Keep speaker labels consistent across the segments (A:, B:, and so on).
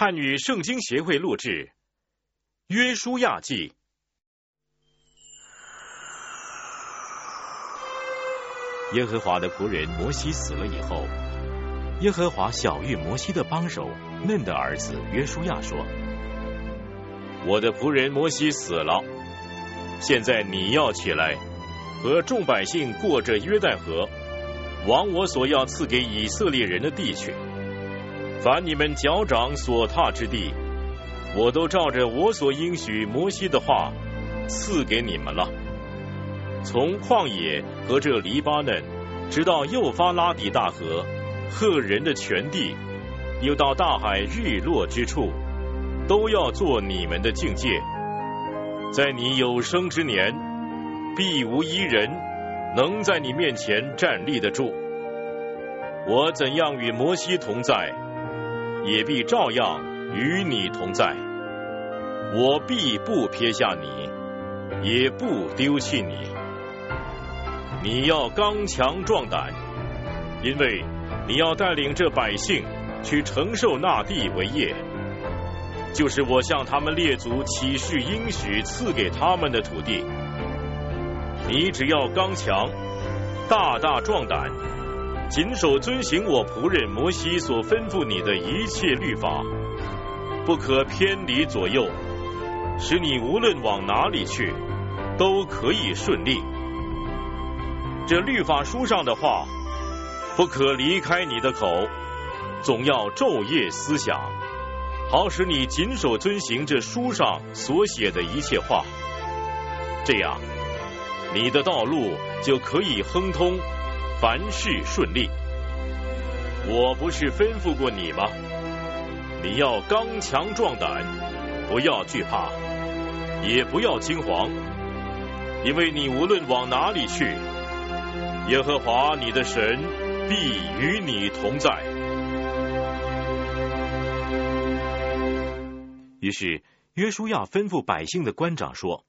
A: 汉语圣经协会录制《约书亚记》。耶和华的仆人摩西死了以后，耶和华小谕摩西的帮手嫩的儿子约书亚说：“我的仆人摩西死了，现在你要起来，和众百姓过着约旦河，往我所要赐给以色列人的地去。凡你们脚掌所踏之地，我都照着我所应许摩西的话赐给你们了。”从旷野和这黎巴嫩，直到幼发拉底大河，赫人的全地，又到大海日落之处，都要做你们的境界。在你有生之年，必无一人能在你面前站立得住。我怎样与摩西同在，也必照样与你同在。我必不撇下你，也不丢弃你。你要刚强壮胆，因为你要带领这百姓去承受那地为业，就是我向他们列祖起誓应许赐给他们的土地。你只要刚强，大大壮胆，谨守遵行我仆人摩西所吩咐你的一切律法，不可偏离左右，使你无论往哪里去，都可以顺利。这律法书上的话，不可离开你的口，总要昼夜思想，好使你谨守遵行这书上所写的一切话。这样，你的道路就可以亨通，凡事顺利。我不是吩咐过你吗？你要刚强壮胆，不要惧怕，也不要惊慌，因为你无论往哪里去。耶和华你的神必与你同在。于是约书亚吩咐百姓的官长说：“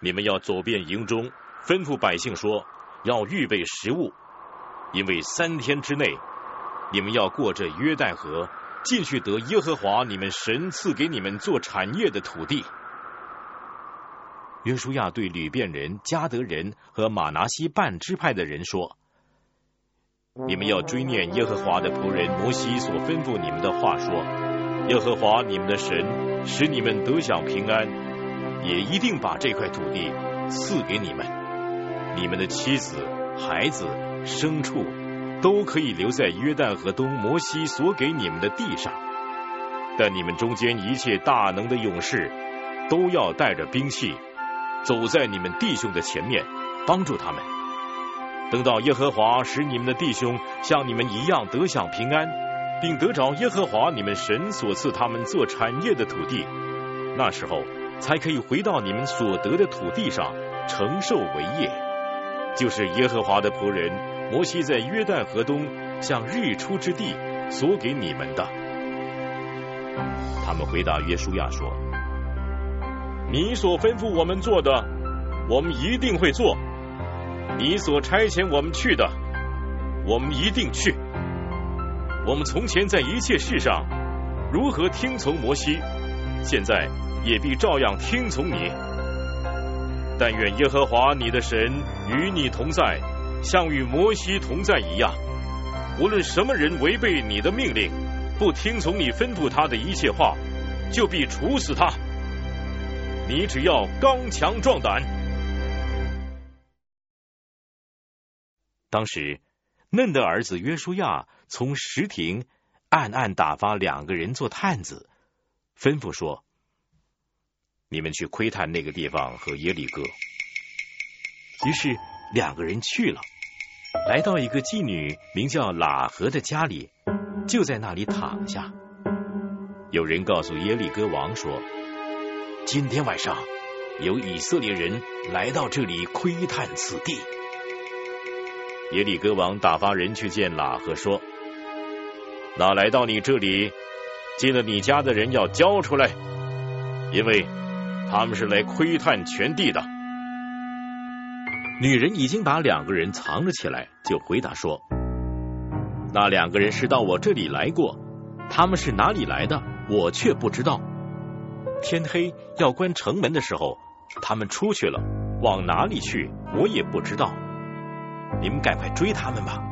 A: 你们要走遍营中，吩咐百姓说，要预备食物，因为三天之内，你们要过这约旦河，进去得耶和华你们神赐给你们做产业的土地。”约书亚对吕遍人、加德人和马拿西半支派的人说：“你们要追念耶和华的仆人摩西所吩咐你们的话，说：耶和华你们的神使你们得享平安，也一定把这块土地赐给你们。你们的妻子、孩子、牲畜都可以留在约旦河东摩西所给你们的地上，但你们中间一切大能的勇士都要带着兵器。”走在你们弟兄的前面，帮助他们。等到耶和华使你们的弟兄像你们一样得享平安，并得着耶和华你们神所赐他们做产业的土地，那时候才可以回到你们所得的土地上承受为业，就是耶和华的仆人摩西在约旦河东向日出之地所给你们的。他们回答约书亚说。你所吩咐我们做的，我们一定会做；你所差遣我们去的，我们一定去。我们从前在一切事上如何听从摩西，现在也必照样听从你。但愿耶和华你的神与你同在，像与摩西同在一样。无论什么人违背你的命令，不听从你吩咐他的一切话，就必处死他。你只要刚强壮胆。当时，嫩的儿子约书亚从石亭暗暗打发两个人做探子，吩咐说：“你们去窥探那个地方和耶利哥。”于是两个人去了，来到一个妓女名叫喇合的家里，就在那里躺下。有人告诉耶利哥王说。今天晚上有以色列人来到这里窥探此地。耶利哥王打发人去见喇合说：“那来到你这里进了你家的人要交出来，因为他们是来窥探全地的。”女人已经把两个人藏了起来，就回答说：“那两个人是到我这里来过，他们是哪里来的，我却不知道。天黑要关城门的时候，他们出去了，往哪里去，我也不知道。你们赶快追他们吧，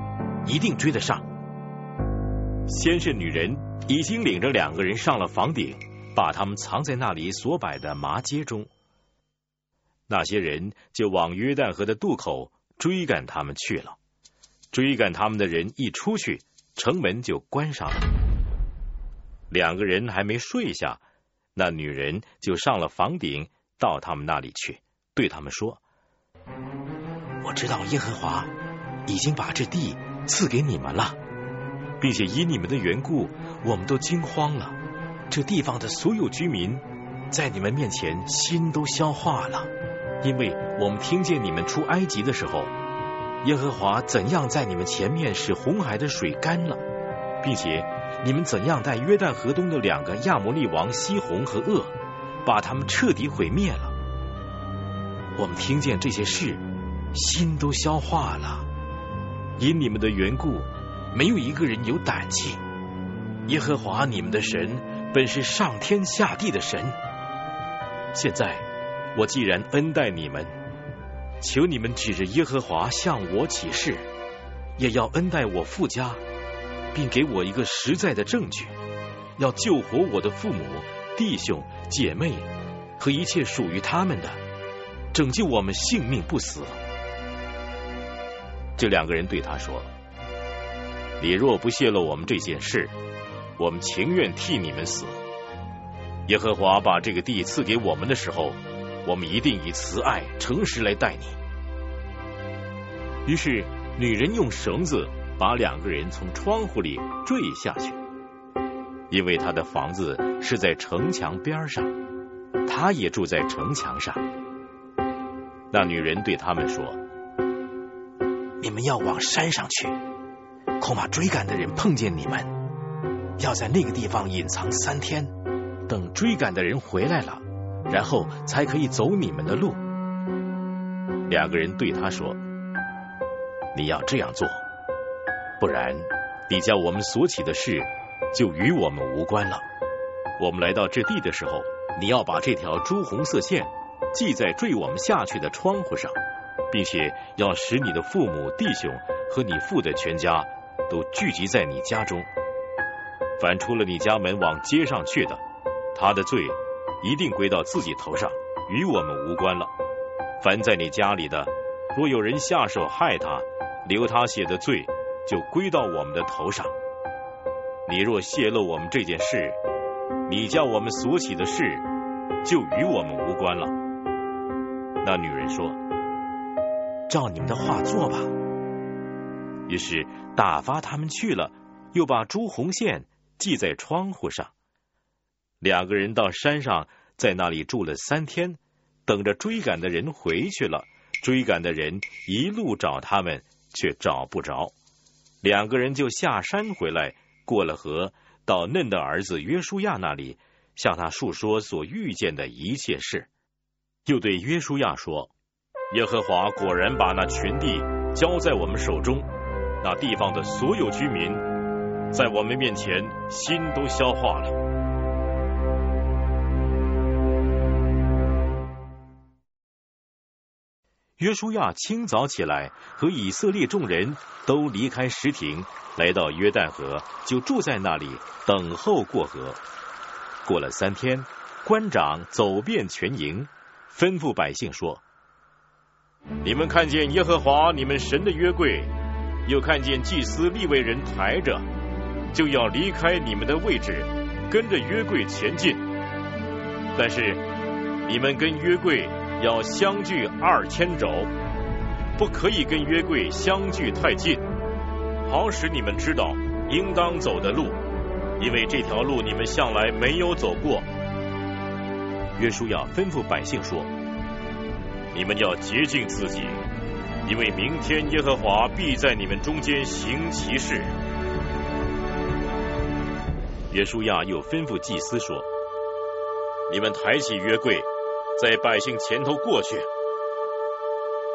A: 一定追得上。先是女人已经领着两个人上了房顶，把他们藏在那里所摆的麻街中。那些人就往约旦河的渡口追赶他们去了。追赶他们的人一出去，城门就关上了。两个人还没睡下，那女人就上了房顶，到他们那里去，对他们说：“我知道耶和华已经把这地赐给你们了，并且因你们的缘故，我们都惊慌了。这地方的所有居民在你们面前心都消化了，因为我们听见你们出埃及的时候。”耶和华怎样在你们前面使红海的水干了，并且你们怎样在约旦河东的两个亚摩利王西红和恶，把他们彻底毁灭了。我们听见这些事，心都消化了。因你们的缘故，没有一个人有胆气。耶和华你们的神本是上天下地的神。现在我既然恩待你们。求你们指着耶和华向我起誓，也要恩待我父家，并给我一个实在的证据，要救活我的父母、弟兄、姐妹和一切属于他们的，拯救我们性命不死。这两个人对他说：“你若不泄露我们这件事，我们情愿替你们死。耶和华把这个地赐给我们的时候。”我们一定以慈爱、诚实来待你。于是，女人用绳子把两个人从窗户里坠下去，因为她的房子是在城墙边上，她也住在城墙上。那女人对他们说：“你们要往山上去，恐怕追赶的人碰见你们，要在那个地方隐藏三天，等追赶的人回来了。”然后才可以走你们的路。两个人对他说：“你要这样做，不然你叫我们所起的事就与我们无关了。我们来到这地的时候，你要把这条朱红色线系在坠我们下去的窗户上，并且要使你的父母、弟兄和你父的全家都聚集在你家中。凡出了你家门往街上去的，他的罪。”一定归到自己头上，与我们无关了。凡在你家里的，若有人下手害他，留他血的罪，就归到我们的头上。你若泄露我们这件事，你叫我们所起的事，就与我们无关了。那女人说：“照你们的话做吧。”于是打发他们去了，又把朱红线系在窗户上。两个人到山上，在那里住了三天，等着追赶的人回去了。追赶的人一路找他们，却找不着。两个人就下山回来，过了河，到嫩的儿子约书亚那里，向他述说所遇见的一切事。又对约书亚说：“耶和华果然把那群地交在我们手中，那地方的所有居民，在我们面前心都消化了。”约书亚清早起来，和以色列众人都离开石亭，来到约旦河，就住在那里等候过河。过了三天，官长走遍全营，吩咐百姓说：“你们看见耶和华你们神的约柜，又看见祭司立位人抬着，就要离开你们的位置，跟着约柜前进。但是你们跟约柜。”要相距二千肘，不可以跟约柜相距太近，好使你们知道应当走的路，因为这条路你们向来没有走过。约书亚吩咐百姓说：“你们要洁净自己，因为明天耶和华必在你们中间行其事。”约书亚又吩咐祭司说：“你们抬起约柜。”在百姓前头过去，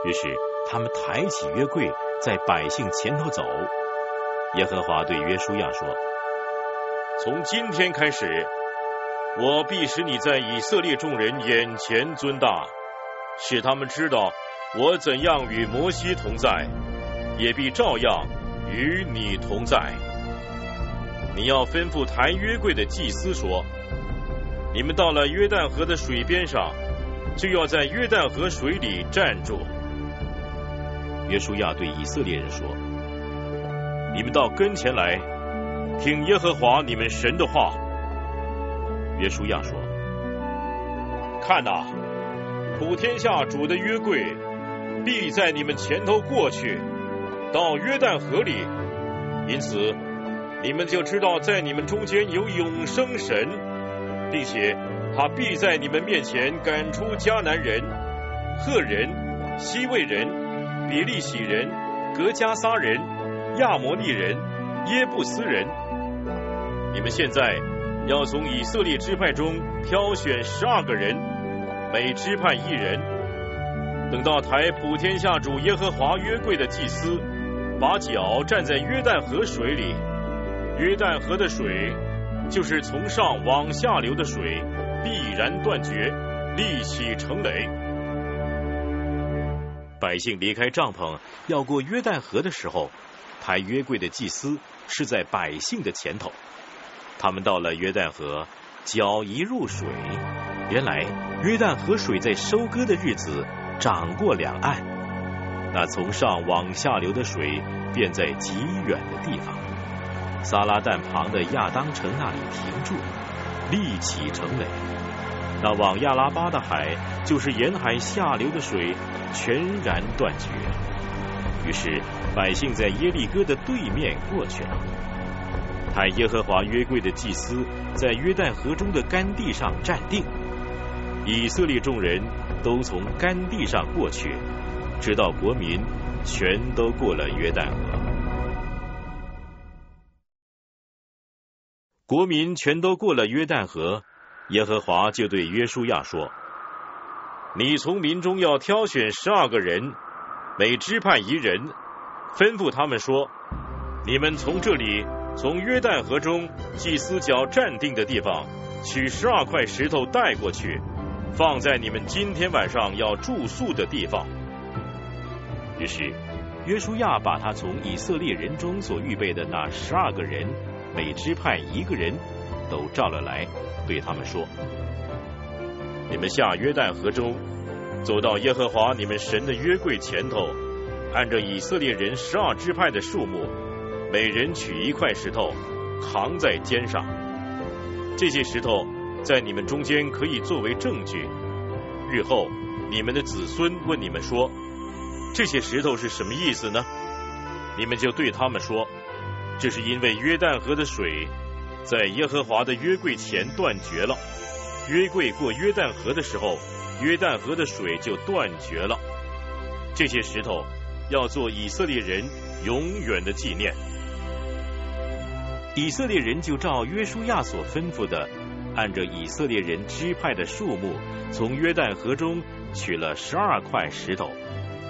A: 于是他们抬起约柜，在百姓前头走。耶和华对约书亚说：“从今天开始，我必使你在以色列众人眼前尊大，使他们知道我怎样与摩西同在，也必照样与你同在。你要吩咐抬约柜的祭司说：你们到了约旦河的水边上，就要在约旦河水里站住。约书亚对以色列人说：“你们到跟前来，听耶和华你们神的话。”约书亚说：“看呐，普天下主的约柜必在你们前头过去，到约旦河里，因此你们就知道在你们中间有永生神，并且他必在你们面前赶出迦南人、赫人、西魏人。”比利洗人、格加撒人、亚摩利人、耶布斯人，你们现在要从以色列支派中挑选十二个人，每支派一人。等到抬普天下主耶和华约柜的祭司，把脚站在约旦河水里，约旦河的水就是从上往下流的水，必然断绝，立起成垒。百姓离开帐篷要过约旦河的时候，抬约柜的祭司是在百姓的前头。他们到了约旦河，脚一入水，原来约旦河水在收割的日子涨过两岸，那从上往下流的水便在极远的地方，撒拉旦旁的亚当城那里停住，立起城垒。那往亚拉巴的海，就是沿海下流的水，全然断绝。于是百姓在耶利哥的对面过去了。派耶和华约柜的祭司在约旦河中的干地上站定，以色列众人都从干地上过去，直到国民全都过了约旦河。国民全都过了约旦河。耶和华就对约书亚说：“你从民中要挑选十二个人，每支派一人，吩咐他们说：你们从这里，从约旦河中祭司脚站定的地方，取十二块石头带过去，放在你们今天晚上要住宿的地方。”于是约书亚把他从以色列人中所预备的那十二个人，每支派一个人，都召了来。对他们说：“你们下约旦河中，走到耶和华你们神的约柜前头，按照以色列人十二支派的数目，每人取一块石头，扛在肩上。这些石头在你们中间可以作为证据。日后你们的子孙问你们说：这些石头是什么意思呢？你们就对他们说：这是因为约旦河的水。”在耶和华的约柜前断绝了，约柜过约旦河的时候，约旦河的水就断绝了。这些石头要做以色列人永远的纪念。以色列人就照约书亚所吩咐的，按着以色列人支派的数目，从约旦河中取了十二块石头，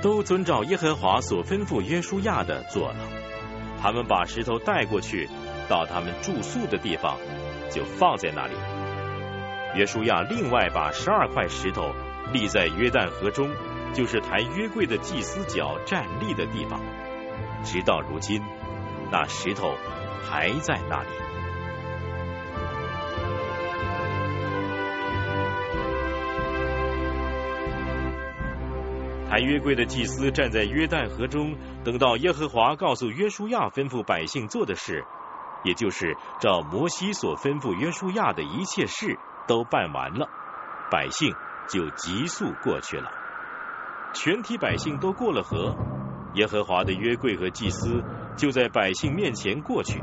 A: 都遵照耶和华所吩咐约书亚的做了。他们把石头带过去。到他们住宿的地方，就放在那里。约书亚另外把十二块石头立在约旦河中，就是抬约柜的祭司脚站立的地方。直到如今，那石头还在那里。抬约柜的祭司站在约旦河中，等到耶和华告诉约书亚吩咐百姓做的事。也就是照摩西所吩咐约书亚的一切事都办完了，百姓就急速过去了。全体百姓都过了河，耶和华的约柜和祭司就在百姓面前过去。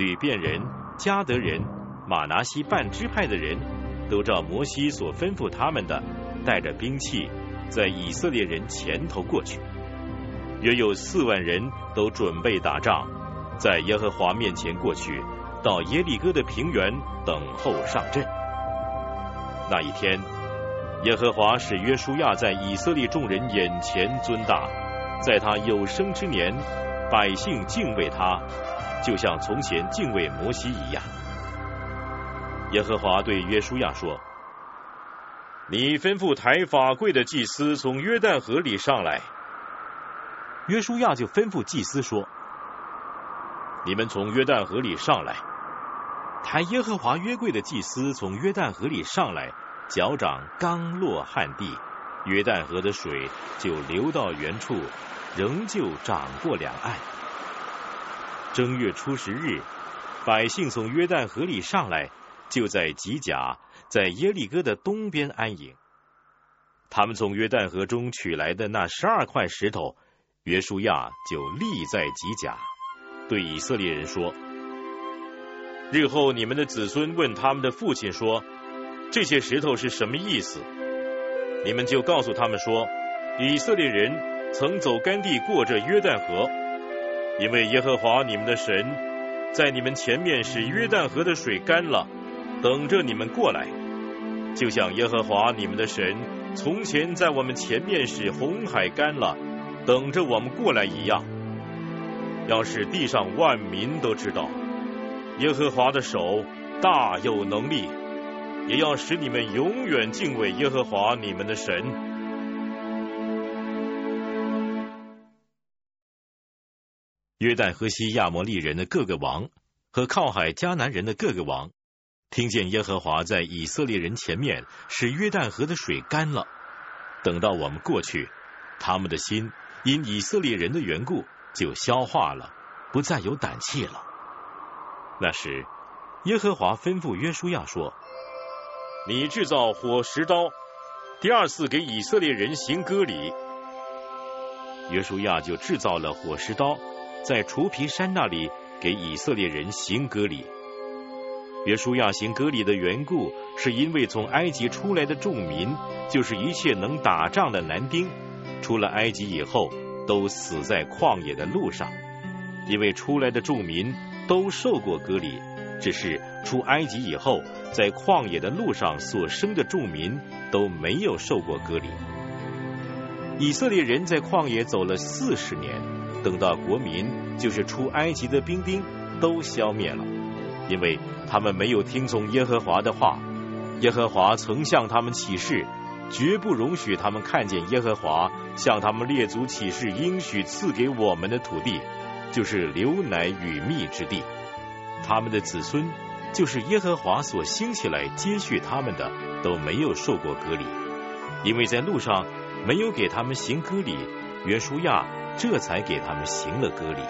A: 吕遍人、加德人、马拿西半支派的人都照摩西所吩咐他们的，带着兵器在以色列人前头过去。约有四万人都准备打仗。在耶和华面前过去，到耶利哥的平原等候上阵。那一天，耶和华使约书亚在以色列众人眼前尊大，在他有生之年，百姓敬畏他，就像从前敬畏摩西一样。耶和华对约书亚说：“你吩咐抬法柜的祭司从约旦河里上来。”约书亚就吩咐祭司说：“你们从约旦河里上来。”抬耶和华约柜的祭司从约旦河里上来，脚掌刚落旱地，约旦河的水就流到原处，仍旧涨过两岸。正月初十日，百姓从约旦河里上来，就在吉甲，在耶利哥的东边安营。他们从约旦河中取来的那十二块石头，约书亚就立在吉甲，对以色列人说。日后你们的子孙问他们的父亲说：“这些石头是什么意思？”你们就告诉他们说：“以色列人曾走干地过这约旦河，因为耶和华你们的神在你们前面使约旦河的水干了，等着你们过来，就像耶和华你们的神从前在我们前面使红海干了，等着我们过来一样。要是地上万民都知道。”耶和华的手大有能力，也要使你们永远敬畏耶和华你们的神。约旦河西亚摩利人的各个王和靠海迦南人的各个王，听见耶和华在以色列人前面使约旦河的水干了，等到我们过去，他们的心因以色列人的缘故就消化了，不再有胆气了。那时，耶和华吩咐约书亚说：“你制造火石刀，第二次给以色列人行割礼。”约书亚就制造了火石刀，在除皮山那里给以色列人行割礼。约书亚行割礼的缘故，是因为从埃及出来的众民，就是一切能打仗的男丁，出了埃及以后，都死在旷野的路上，因为出来的众民。都受过割礼，只是出埃及以后，在旷野的路上所生的众民都没有受过割礼。以色列人在旷野走了四十年，等到国民就是出埃及的兵丁都消灭了，因为他们没有听从耶和华的话。耶和华曾向他们起誓，绝不容许他们看见耶和华向他们列祖起誓应许赐给我们的土地。就是流奶与蜜之地，他们的子孙就是耶和华所兴起来接续他们的，都没有受过割礼，因为在路上没有给他们行割礼，约书亚这才给他们行了割礼。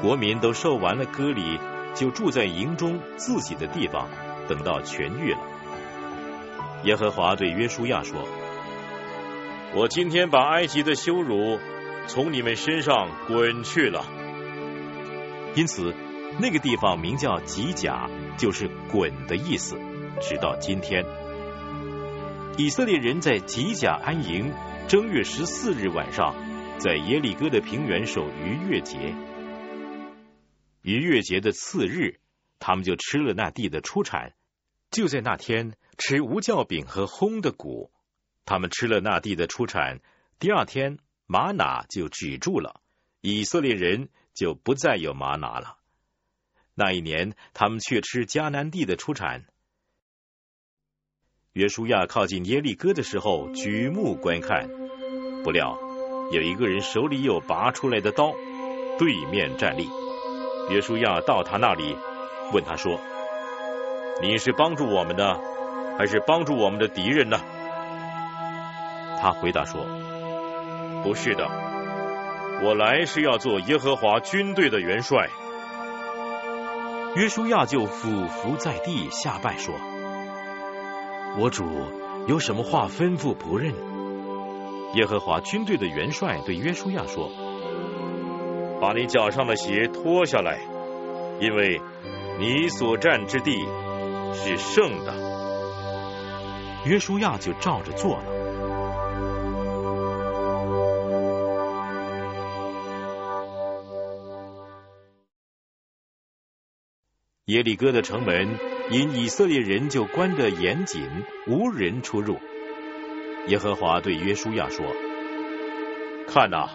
A: 国民都受完了割礼，就住在营中自己的地方，等到痊愈了。耶和华对约书亚说：“我今天把埃及的羞辱。”从你们身上滚去了，因此那个地方名叫吉甲，就是“滚”的意思。直到今天，以色列人在吉甲安营，正月十四日晚上，在耶利哥的平原守逾越节。逾越节的次日，他们就吃了那地的出产。就在那天吃无酵饼和烘的谷，他们吃了那地的出产。第二天。玛拿就止住了，以色列人就不再有玛拿了。那一年，他们却吃迦南地的出产。约书亚靠近耶利哥的时候，举目观看，不料有一个人手里有拔出来的刀，对面站立。约书亚到他那里，问他说：“你是帮助我们的，还是帮助我们的敌人呢？”他回答说。不是的，我来是要做耶和华军队的元帅。约书亚就俯伏在地下拜说：“我主有什么话吩咐仆人？”耶和华军队的元帅对约书亚说：“把你脚上的鞋脱下来，因为你所占之地是圣的。”约书亚就照着做了。耶利哥的城门因以色列人就关得严谨，无人出入。耶和华对约书亚说：“看呐，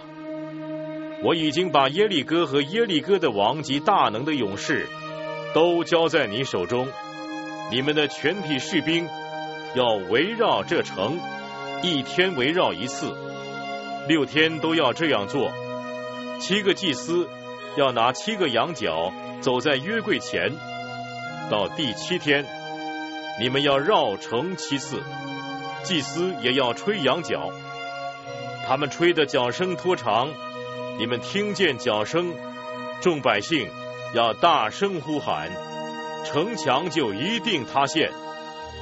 A: 我已经把耶利哥和耶利哥的王及大能的勇士都交在你手中，你们的全体士兵要围绕这城，一天围绕一次，六天都要这样做。七个祭司要拿七个羊角走在约柜前，到第七天，你们要绕城七次，祭司也要吹羊角。他们吹的角声拖长，你们听见角声，众百姓要大声呼喊，城墙就一定塌陷，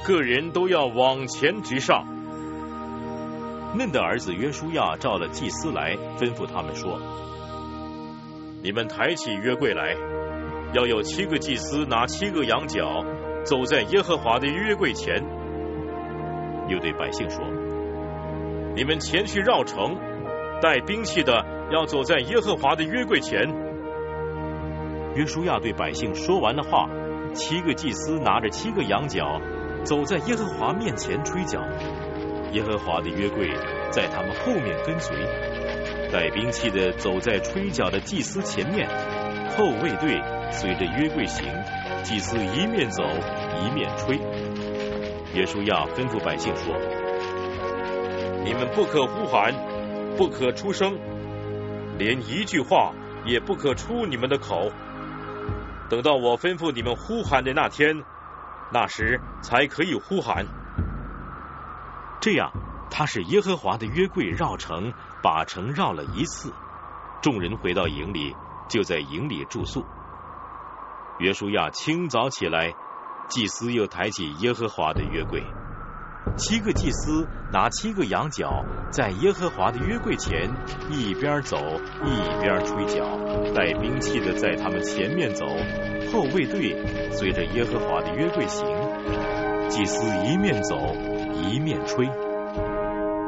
A: 个人都要往前直上。嫩的儿子约书亚召了祭司来，吩咐他们说：“你们抬起约柜来，要有七个祭司拿七个羊角，走在耶和华的约柜前。”又对百姓说。你们前去绕城，带兵器的要走在耶和华的约柜前。约书亚对百姓说完了话，七个祭司拿着七个羊角，走在耶和华面前吹角。耶和华的约柜在他们后面跟随，带兵器的走在吹角的祭司前面，后卫队随着约柜行，祭司一面走一面吹。约书亚吩咐百姓说。你们不可呼喊，不可出声，连一句话也不可出你们的口。等到我吩咐你们呼喊的那天，那时才可以呼喊。这样，他是耶和华的约柜绕城，把城绕了一次。众人回到营里，就在营里住宿。约书亚清早起来，祭司又抬起耶和华的约柜。七个祭司拿七个羊角，在耶和华的约柜前一边走一边吹角，带兵器的在他们前面走，后卫队随着耶和华的约柜行。祭司一面走一面吹。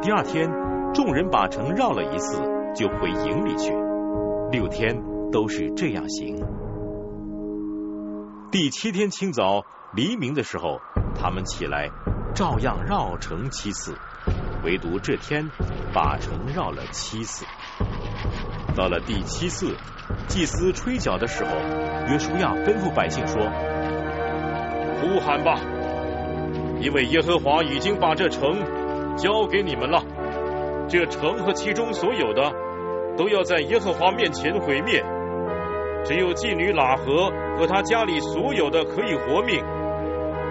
A: 第二天，众人把城绕了一次，就回营里去。六天都是这样行。第七天清早黎明的时候，他们起来。照样绕城七次，唯独这天把城绕了七次。到了第七次，祭司吹角的时候，约书亚吩咐百姓说：“呼喊吧，因为耶和华已经把这城交给你们了。这城和其中所有的，都要在耶和华面前毁灭。只有妓女喇合和他家里所有的可以活命，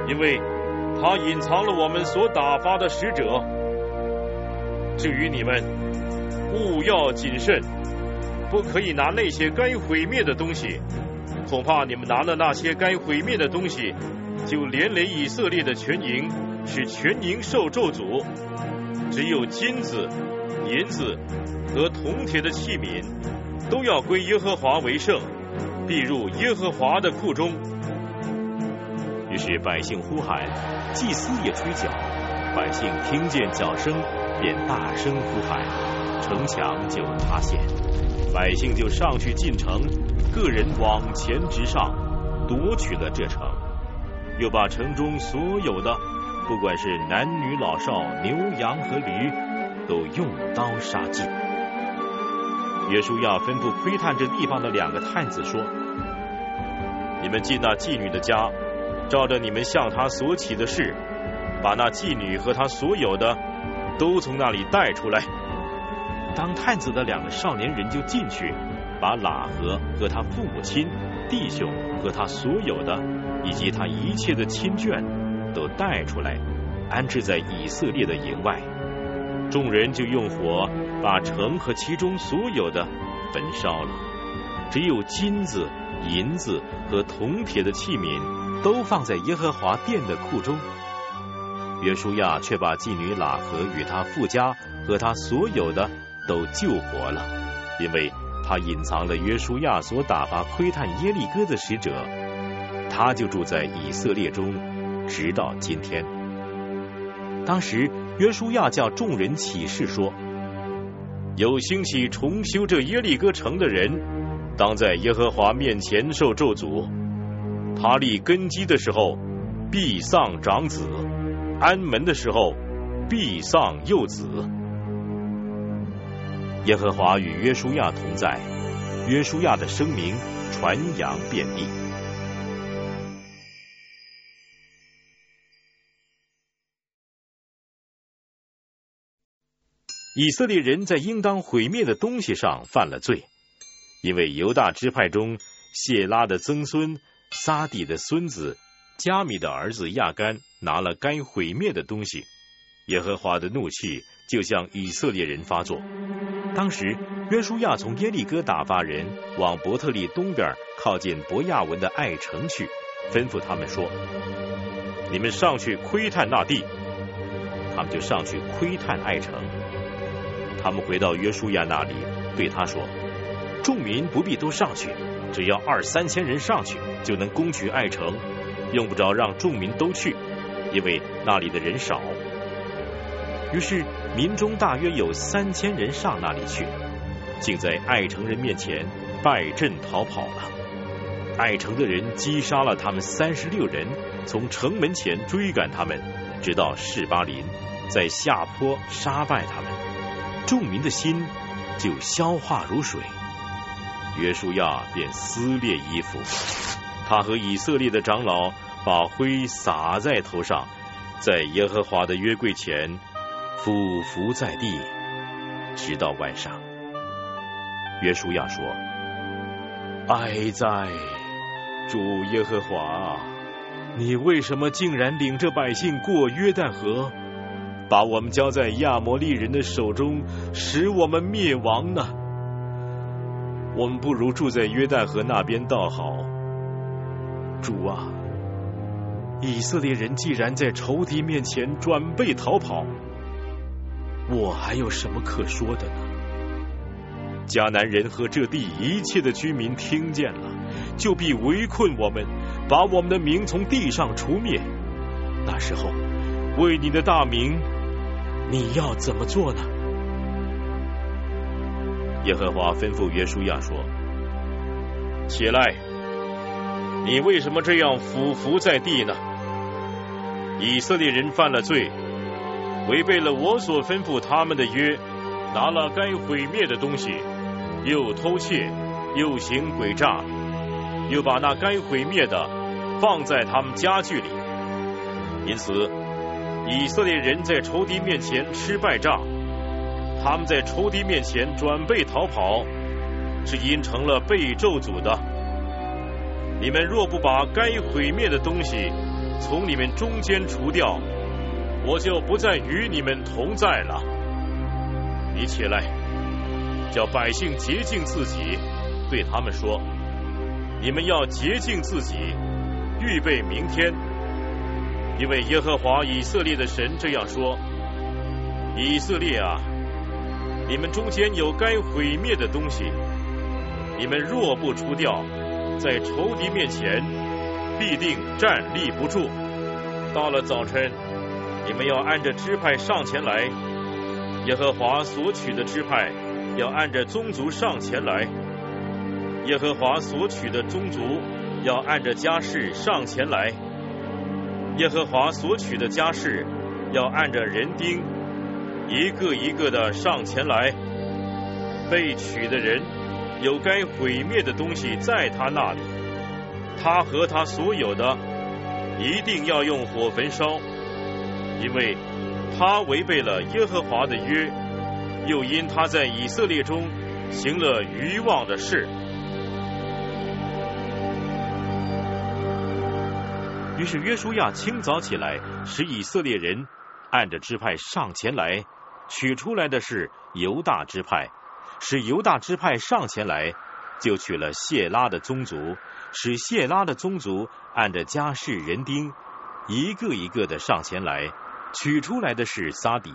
A: 因为。”他隐藏了我们所打发的使者。至于你们，务要谨慎，不可以拿那些该毁灭的东西。恐怕你们拿了那些该毁灭的东西，就连累以色列的全营，使全营受咒诅。只有金子、银子和铜铁的器皿，都要归耶和华为圣，必入耶和华的库中。使百姓呼喊，祭司也吹角，百姓听见角声，便大声呼喊，城墙就塌陷，百姓就上去进城，个人往前直上，夺取了这城，又把城中所有的，不管是男女老少、牛羊和驴，都用刀杀尽。约书亚吩咐窥探这地方的两个探子说：“你们进那妓女的家。”照着你们向他所起的事，把那妓女和他所有的都从那里带出来。当探子的两个少年人就进去，把喇合和他父母亲、弟兄和他所有的，以及他一切的亲眷都带出来，安置在以色列的营外。众人就用火把城和其中所有的焚烧了，只有金子、银子和铜铁的器皿。都放在耶和华殿的库中。约书亚却把妓女喇合与他父家和他所有的都救活了，因为他隐藏了约书亚所打发窥探耶利哥的使者，他就住在以色列中，直到今天。当时约书亚叫众人起誓说：有兴起重修这耶利哥城的人，当在耶和华面前受咒诅。他立根基的时候必丧长子安门的时候必丧幼子。耶和华与约书亚同在约书亚的声名传扬遍地以色列人在应当毁灭的东西上犯了罪因为犹大支派中谢拉的曾孙撒底的孙子加米的儿子亚干拿了该毁灭的东西，耶和华的怒气就向以色列人发作。当时约书亚从耶利哥打发人往伯特利东边靠近伯亚文的爱城去，吩咐他们说：“你们上去窥探那地。”他们就上去窥探爱城。他们回到约书亚那里，对他说：“众民不必都上去，只要二三千人上去，就能攻取爱城，用不着让众民都去，因为那里的人少。”于是民中大约有三千人上那里去，竟在爱城人面前败阵逃跑了。爱城的人击杀了他们三十六人，从城门前追赶他们，直到士巴林，在下坡杀败他们。众民的心就消化如水，约书亚便撕裂衣服，他和以色列的长老把灰撒在头上，在耶和华的约柜前俯伏在地，直到晚上。约书亚说：“哀哉，主耶和华，你为什么竟然领着百姓过约旦河？”把我们交在亚摩利人的手中，使我们灭亡呢？我们不如住在约旦河那边倒好。主啊，以色列人既然在仇敌面前转背逃跑，我还有什么可说的呢？迦南人和这地一切的居民听见了，就必围困我们，把我们的名从地上除灭。那时候，为你的大名。你要怎么做呢？耶和华吩咐约书亚说：“起来，你为什么这样俯伏在地呢？以色列人犯了罪，违背了我所吩咐他们的约，拿了该毁灭的东西，又偷窃，又行诡诈，又把那该毁灭的放在他们家具里，因此。”以色列人在仇敌面前吃败仗，他们在仇敌面前转背逃跑，是因成了被咒诅的。你们若不把该毁灭的东西从你们中间除掉，我就不再与你们同在了。你起来，叫百姓洁净自己，对他们说：你们要洁净自己，预备明天。因为耶和华以色列的神这样说：“以色列啊，你们中间有该毁灭的东西，你们若不除掉，在仇敌面前必定站立不住。到了早晨，你们要按着支派上前来；耶和华所取的支派要按着宗族上前来；耶和华所取的宗族要按着家世上前来。”耶和华所取的家事，要按着人丁，一个一个的上前来。被取的人有该毁灭的东西在他那里，他和他所有的一定要用火焚烧，因为他违背了耶和华的约，又因他在以色列中行了愚妄的事。于是约书亚清早起来，使以色列人按着支派上前来，取出来的是犹大支派，使犹大支派上前来，就取了谢拉的宗族，使谢拉的宗族按着家世人丁，一个一个的上前来，取出来的是撒底，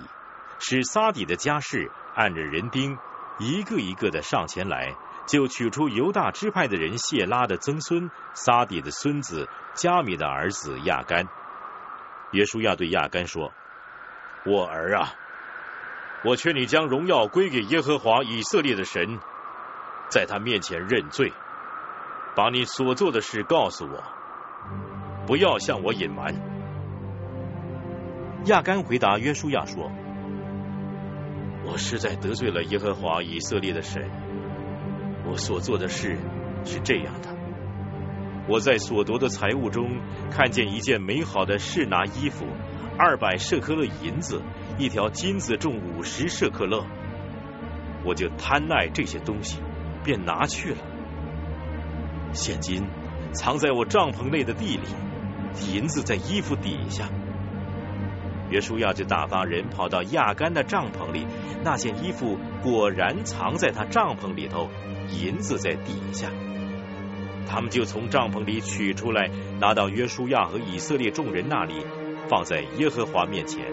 A: 使撒底的家世按着人丁，一个一个的上前来。就取出犹大支派的人谢拉的曾孙撒底的孙子加米的儿子亚干。约书亚对亚干说：“我儿啊，我劝你将荣耀归给耶和华以色列的神，在他面前认罪，把你所做的事告诉我，不要向我隐瞒。”亚干回答约书亚说：“我实在得罪了耶和华以色列的神。”我所做的事是这样的：我在所夺的财物中看见一件美好的士拿衣服，二百舍克勒银子，一条金子重五十舍克勒。我就贪爱这些东西，便拿去了。现金藏在我帐篷内的地里，银子在衣服底下。约书亚就打发人跑到亚干的帐篷里，那件衣服果然藏在他帐篷里头，银子在底下。他们就从帐篷里取出来，拿到约书亚和以色列众人那里，放在耶和华面前。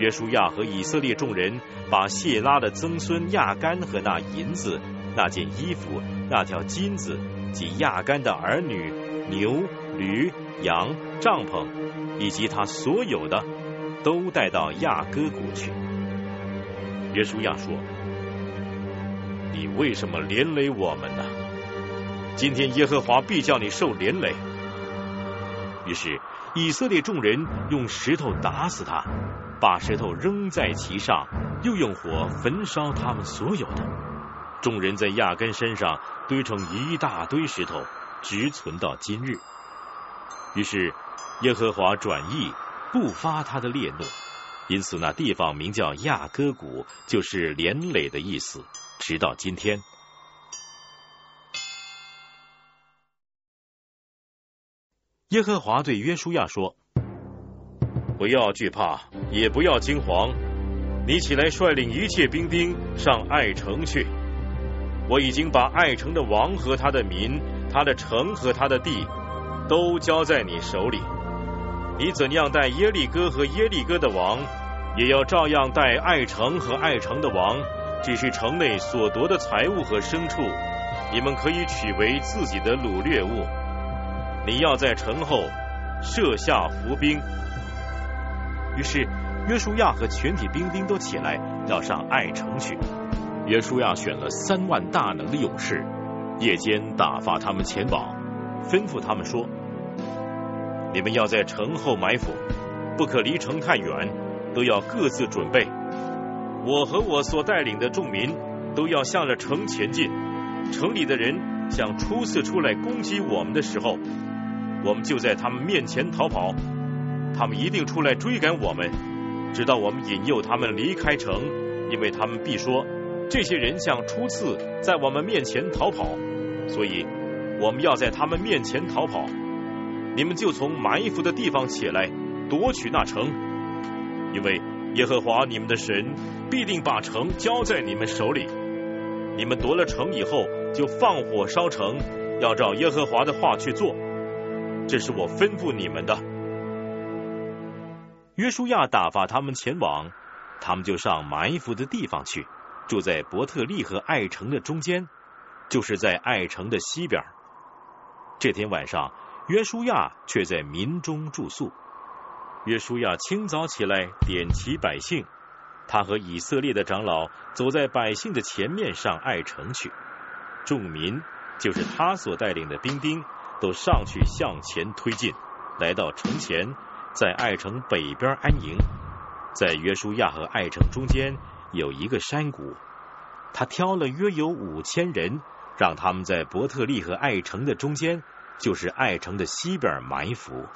A: 约书亚和以色列众人把谢拉的曾孙亚干和那银子、那件衣服、那条金子及亚干的儿女、牛、驴、羊、帐篷，以及他所有的，都带到亚哥谷去。约书亚说：“你为什么连累我们呢？今天耶和华必叫你受连累。”于是以色列众人用石头打死他。把石头扔在其上，又用火焚烧他们所有的。众人在亚根身上堆成一大堆石头，直存到今日。于是耶和华转意，不发他的烈怒，因此那地方名叫亚哥谷，就是连累的意思，直到今天。耶和华对约书亚说。不要惧怕，也不要惊慌。你起来率领一切兵丁上爱城去。我已经把爱城的王和他的民、他的城和他的地都交在你手里。你怎样带耶利哥和耶利哥的王，也要照样带爱城和爱城的王。只是城内所夺的财物和牲畜，你们可以取为自己的掳掠物。你要在城后设下伏兵。于是，约书亚和全体兵丁都起来，要上爱城去。约书亚选了三万大能的勇士，夜间打发他们前往，吩咐他们说：“你们要在城后埋伏，不可离城太远，都要各自准备。我和我所带领的众民都要向着城前进。城里的人想初次出来攻击我们的时候，我们就在他们面前逃跑。”他们一定出来追赶我们，直到我们引诱他们离开城，因为他们必说这些人像初次在我们面前逃跑，所以我们要在他们面前逃跑。你们就从埋伏的地方起来夺取那城，因为耶和华你们的神必定把城交在你们手里。你们夺了城以后，就放火烧城，要照耶和华的话去做。这是我吩咐你们的。约书亚打发他们前往，他们就上埋伏的地方去，住在伯特利和爱城的中间，就是在爱城的西边。这天晚上，约书亚却在民中住宿。约书亚清早起来，点齐百姓，他和以色列的长老走在百姓的前面上爱城去。众民就是他所带领的兵丁，都上去向前推进，来到城前。在爱城北边安营，在约书亚和爱城中间有一个山谷，他挑了约有五千人，让他们在伯特利和爱城的中间，就是爱城的西边埋伏。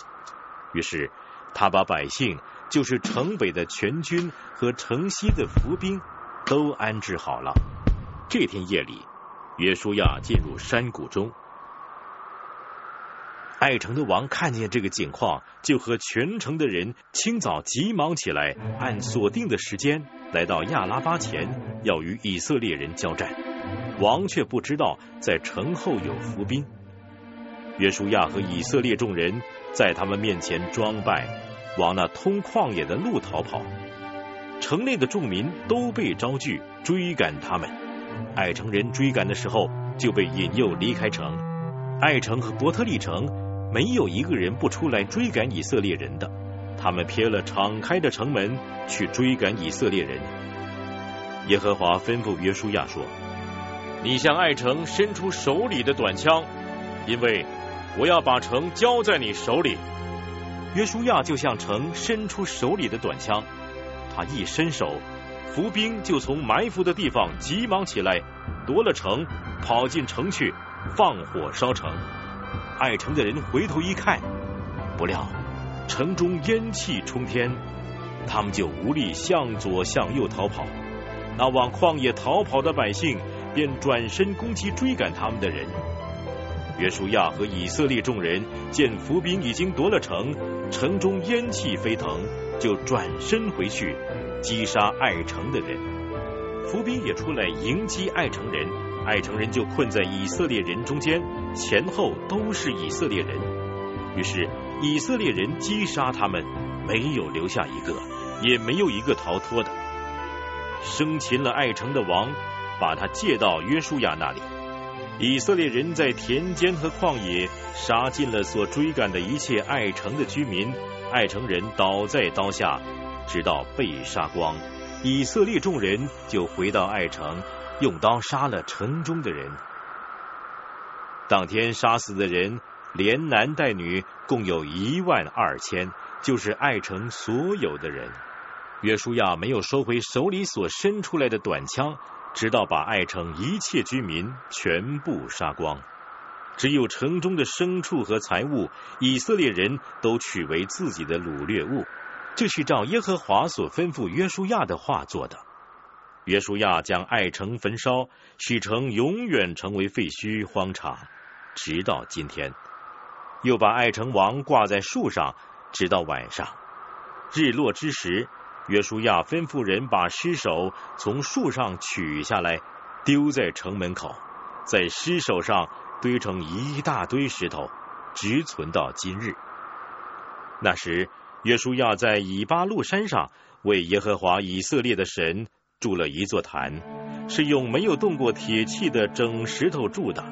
A: 于是他把百姓，就是城北的全军和城西的伏兵，都安置好了。这天夜里，约书亚进入山谷中。爱城的王看见这个景况，就和全城的人清早急忙起来，按锁定的时间来到亚拉巴前，要与以色列人交战。王却不知道在城后有伏兵。约书亚和以色列众人在他们面前装败，往那通旷野的路逃跑。城内的众民都被招聚追赶他们。爱城人追赶的时候，就被引诱离开城。爱城和伯特利城。没有一个人不出来追赶以色列人的，他们撇了敞开的城门去追赶以色列人。耶和华吩咐约书亚说：“你向爱城伸出手里的短枪，因为我要把城交在你手里。”约书亚就向城伸出手里的短枪，他一伸手，伏兵就从埋伏的地方急忙起来，夺了城，跑进城去，放火烧城。爱城的人回头一看，不料城中烟气冲天，他们就无力向左向右逃跑。那往旷野逃跑的百姓便转身攻击追赶他们的人。约书亚和以色列众人见伏兵已经夺了城，城中烟气飞腾，就转身回去击杀爱城的人。伏兵也出来迎击爱城人，爱城人就困在以色列人中间，前后都是以色列人。于是以色列人击杀他们，没有留下一个，也没有一个逃脱的。生擒了爱城的王，把他借到约书亚那里。以色列人在田间和旷野杀尽了所追赶的一切爱城的居民，爱城人倒在刀下，直到被杀光。以色列众人就回到爱城，用刀杀了城中的人。当天杀死的人，连男带女，共有一万二千，就是爱城所有的人。约书亚没有收回手里所伸出来的短枪。直到把爱城一切居民全部杀光，只有城中的牲畜和财物，以色列人都取为自己的掳掠物。这是照耶和华所吩咐约书亚的话做的。约书亚将爱城焚烧，使城永远成为废墟荒场，直到今天。又把爱城王挂在树上，直到晚上，日落之时。约书亚吩咐人把尸首从树上取下来，丢在城门口，在尸首上堆成一大堆石头，直存到今日。那时，约书亚在以巴路山上为耶和华以色列的神筑了一座坛，是用没有动过铁器的整石头筑的。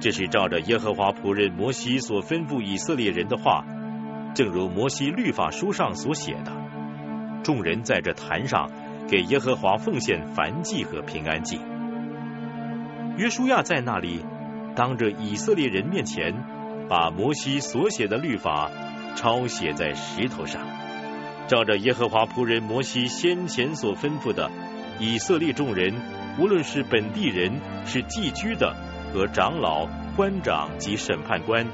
A: 这是照着耶和华仆人摩西所吩咐以色列人的话，正如摩西律法书上所写的。众人在这坛上给耶和华奉献燔祭和平安祭。约书亚在那里当着以色列人面前，把摩西所写的律法抄写在石头上，照着耶和华仆人摩西先前所吩咐的，以色列众人，无论是本地人、是寄居的和长老、官长及审判官，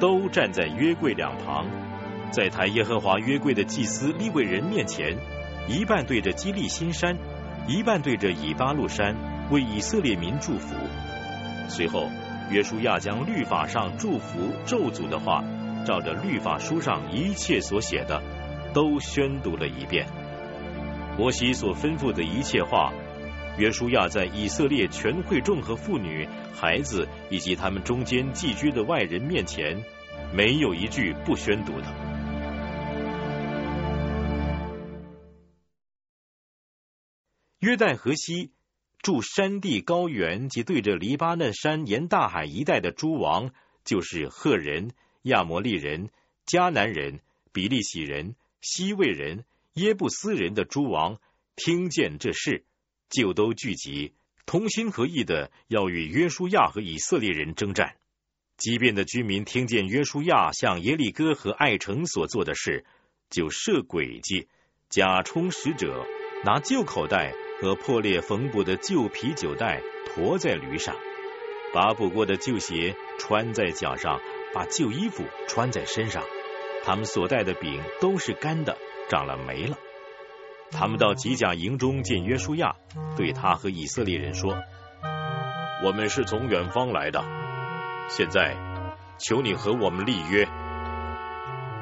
A: 都站在约柜两旁。在抬耶和华约柜的祭司利未人面前，一半对着基利新山，一半对着以巴路山，为以色列民祝福。随后，约书亚将律法上祝福咒诅的话，照着律法书上一切所写的，都宣读了一遍。摩西所吩咐的一切话，约书亚在以色列全会众和妇女、孩子以及他们中间寄居的外人面前，没有一句不宣读的。约旦河西住山地高原及对着黎巴嫩山沿大海一带的诸王，就是赫人、亚摩利人、迦南人、比利洗人、西魏人、耶布斯人的诸王，听见这事，就都聚集，同心合意的要与约书亚和以色列人征战。即便的居民听见约书亚向耶利哥和艾城所做的事，就设诡计，假充使者，拿旧口袋。和破裂缝补的旧皮酒袋驮在驴上，把补过的旧鞋穿在脚上，把旧衣服穿在身上。他们所带的饼都是干的，长了霉了。他们到吉甲营中见约书亚，对他和以色列人说：“我们是从远方来的，现在求你和我们立约。”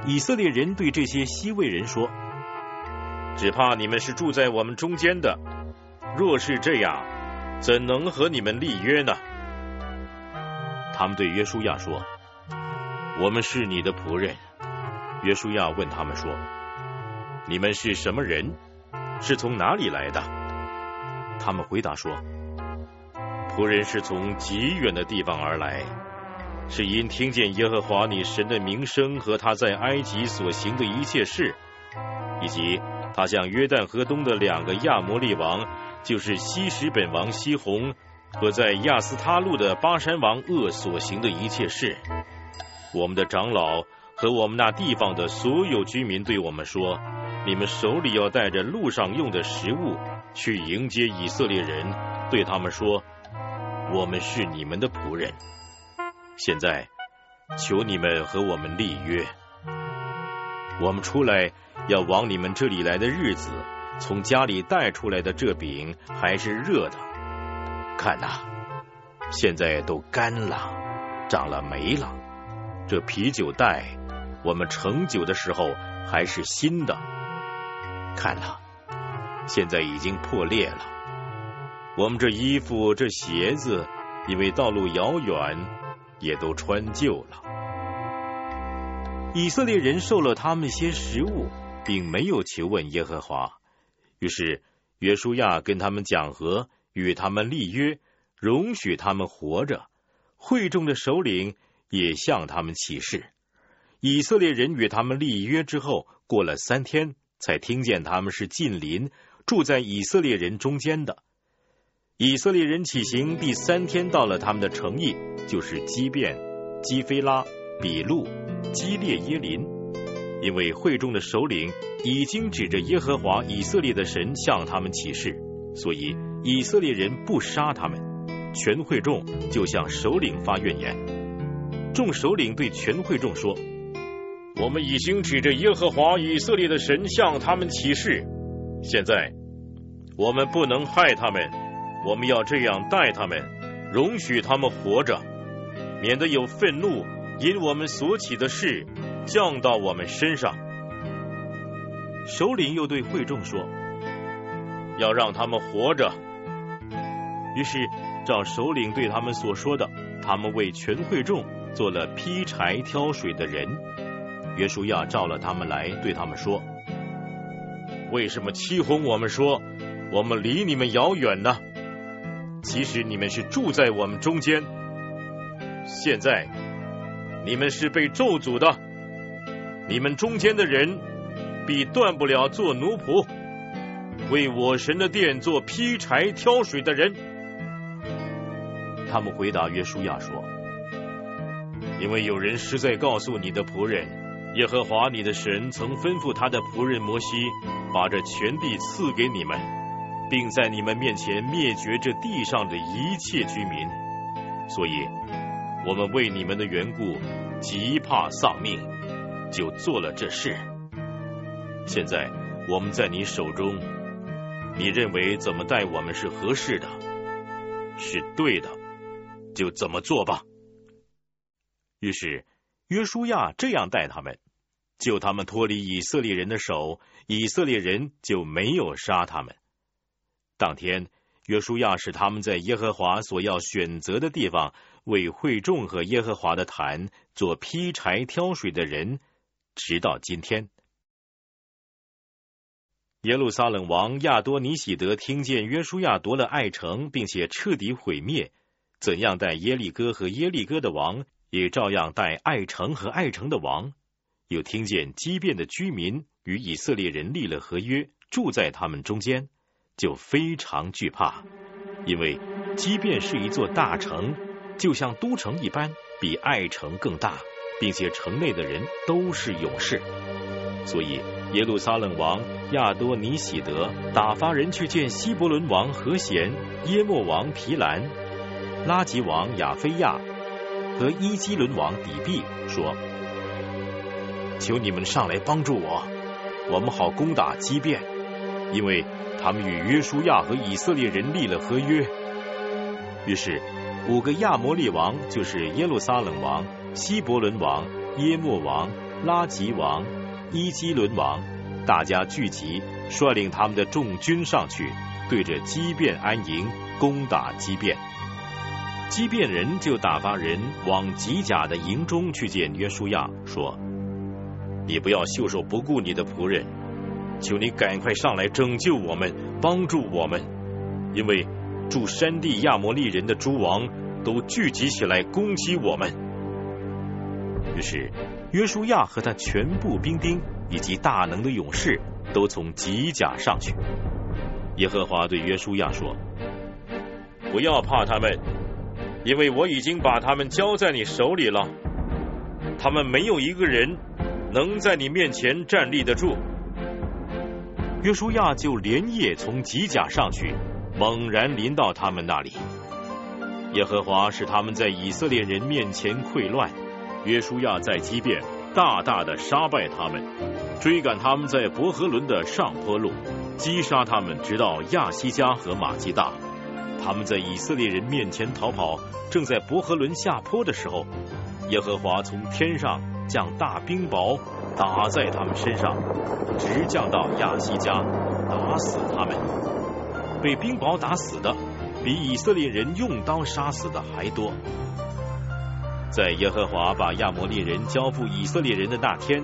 A: 以色列人对这些西魏人说：“只怕你们是住在我们中间的。”若是这样，怎能和你们立约呢？他们对约书亚说：“我们是你的仆人。”约书亚问他们说：“你们是什么人？是从哪里来的？”他们回答说：“仆人是从极远的地方而来，是因听见耶和华你神的名声和他在埃及所行的一切事，以及他向约旦河东的两个亚摩利王。”就是西什本王西宏和在亚斯他路的巴山王恶所行的一切事，我们的长老和我们那地方的所有居民对我们说：“你们手里要带着路上用的食物去迎接以色列人。”对他们说：“我们是你们的仆人。现在求你们和我们立约，我们出来要往你们这里来的日子，从家里带出来的这饼还是热的。看呐，现在都干了，长了霉了。这啤酒袋，我们盛酒的时候还是新的。看呐，现在已经破裂了。我们这衣服、这鞋子，因为道路遥远，也都穿旧了。以色列人受了他们些食物，并没有求问耶和华。于是约书亚跟他们讲和，与他们立约，容许他们活着。会众的首领。也向他们起誓。以色列人与他们立约之后，过了三天，才听见他们是近邻，住在以色列人中间的。以色列人起行第三天，到了他们的城邑，就是基变、基菲拉、比路、基列耶林。因为会中的首领已经指着耶和华以色列的神向他们起誓，所以以色列人不杀他们。全会众就向首领发怨言。众首领对全会众说：“我们已经指着耶和华以色列的神向他们起誓，现在我们不能害他们，我们要这样待他们，容许他们活着，免得有愤怒因我们所起的事降到我们身上。”首领又对会众说：“要让他们活着。”于是照首领对他们所说的，他们为全会众。做了劈柴挑水的人，约书亚召了他们来，对他们说：“为什么欺哄我们说我们离你们遥远呢？其实你们是住在我们中间。现在你们是被咒诅的，你们中间的人必断不了做奴仆，为我神的殿做劈柴挑水的人。”他们回答约书亚说。因为有人实在告诉你的仆人，耶和华你的神曾吩咐他的仆人摩西，把这全地赐给你们，并在你们面前灭绝这地上的一切居民。所以，我们为你们的缘故，极怕丧命，就做了这事。现在我们在你手中，你认为怎么待我们是合适的，是对的，就怎么做吧。于是约书亚这样待他们，救他们脱离以色列人的手，以色列人就没有杀他们。当天，约书亚使他们在耶和华所要选择的地方为会众和耶和华的坛做劈柴挑水的人，直到今天。耶路撒冷王亚多尼喜德听见约书亚夺了爱城，并且彻底毁灭，怎样待耶利哥和耶利哥的王？也照样待爱城和爱城的王，又听见畸变的居民与以色列人立了合约，住在他们中间，就非常惧怕，因为畸变是一座大城，就像都城一般，比爱城更大，并且城内的人都是勇士，所以耶路撒冷王亚多尼喜德打发人去见希伯伦王和贤、耶莫王皮兰、拉吉王亚菲亚。和伊基伦王底庇说：“求你们上来帮助我，我们好攻打基变，因为他们与约书亚和以色列人立了合约。”于是五个亚摩利王，就是耶路撒冷王、希伯伦王、耶莫王、拉吉王、伊基伦王，大家聚集，率领他们的众军上去，对着基变安营，攻打基变。畸变人就打发人往吉甲的营中去见约书亚，说：“你不要袖手不顾你的仆人，求你赶快上来拯救我们，帮助我们，因为住山地亚摩利人的诸王都聚集起来攻击我们。”于是约书亚和他全部兵丁以及大能的勇士都从吉甲上去。耶和华对约书亚说：“不要怕他们。”因为我已经把他们交在你手里了，他们没有一个人能在你面前站立得住。约书亚就连夜从吉甲上去，猛然临到他们那里。耶和华使他们在以色列人面前溃乱，约书亚在基变大大的杀败他们。追赶他们在伯和伦的上坡路，击杀他们，直到亚西加和马基大。他们在以色列人面前逃跑，正在伯和伦下坡的时候，耶和华从天上降大冰雹，打在他们身上，直降到亚西加，打死他们。被冰雹打死的，比以色列人用刀杀死的还多。在耶和华把亚摩利人交付以色列人的那天，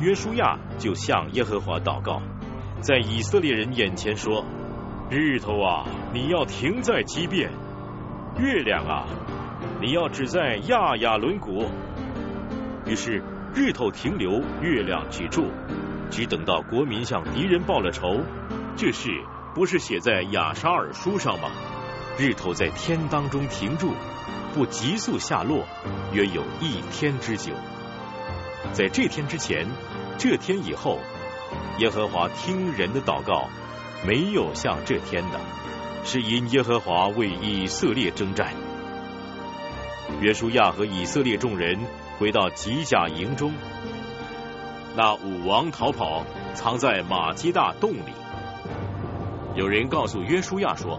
A: 约书亚就向耶和华祷告，在以色列人眼前说。日头啊，你要停在基变；月亮啊，你要止在亚亚伦谷。于是日头停留，月亮止住，只等到国民向敌人报了仇。这事不是写在亚沙尔书上吗？日头在天当中停住，不急速下落，约有一天之久。在这天之前，这天以后，耶和华听人的祷告。没有像这天的，是因耶和华为以色列征战。约书亚和以色列众人回到吉甲营中，那武王逃跑，藏在马基大洞里。有人告诉约书亚说，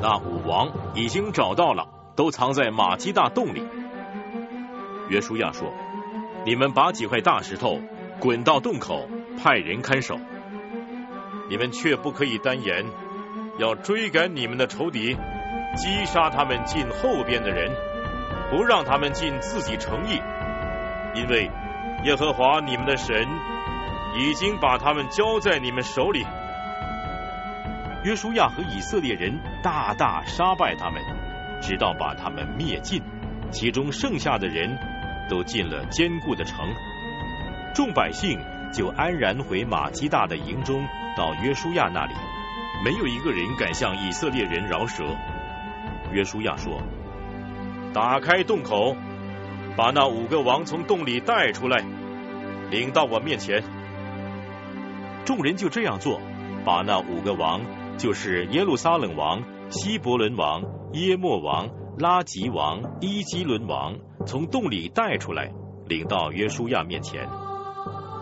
A: 那武王已经找到了，都藏在马基大洞里。约书亚说：“你们把几块大石头滚到洞口，派人看守。”你们却不可以单言，要追赶你们的仇敌，击杀他们进后边的人，不让他们进自己城邑，因为耶和华你们的神已经把他们交在你们手里。约书亚和以色列人大大杀败他们，直到把他们灭尽，其中剩下的人都进了坚固的城，众百姓就安然回马基大的营中。到约书亚那里，没有一个人敢向以色列人饶舌。约书亚说：“打开洞口，把那五个王从洞里带出来，领到我面前。”众人就这样做，把那五个王，就是耶路撒冷王、希伯伦王、耶莫王、拉吉王、伊基伦王，从洞里带出来，领到约书亚面前。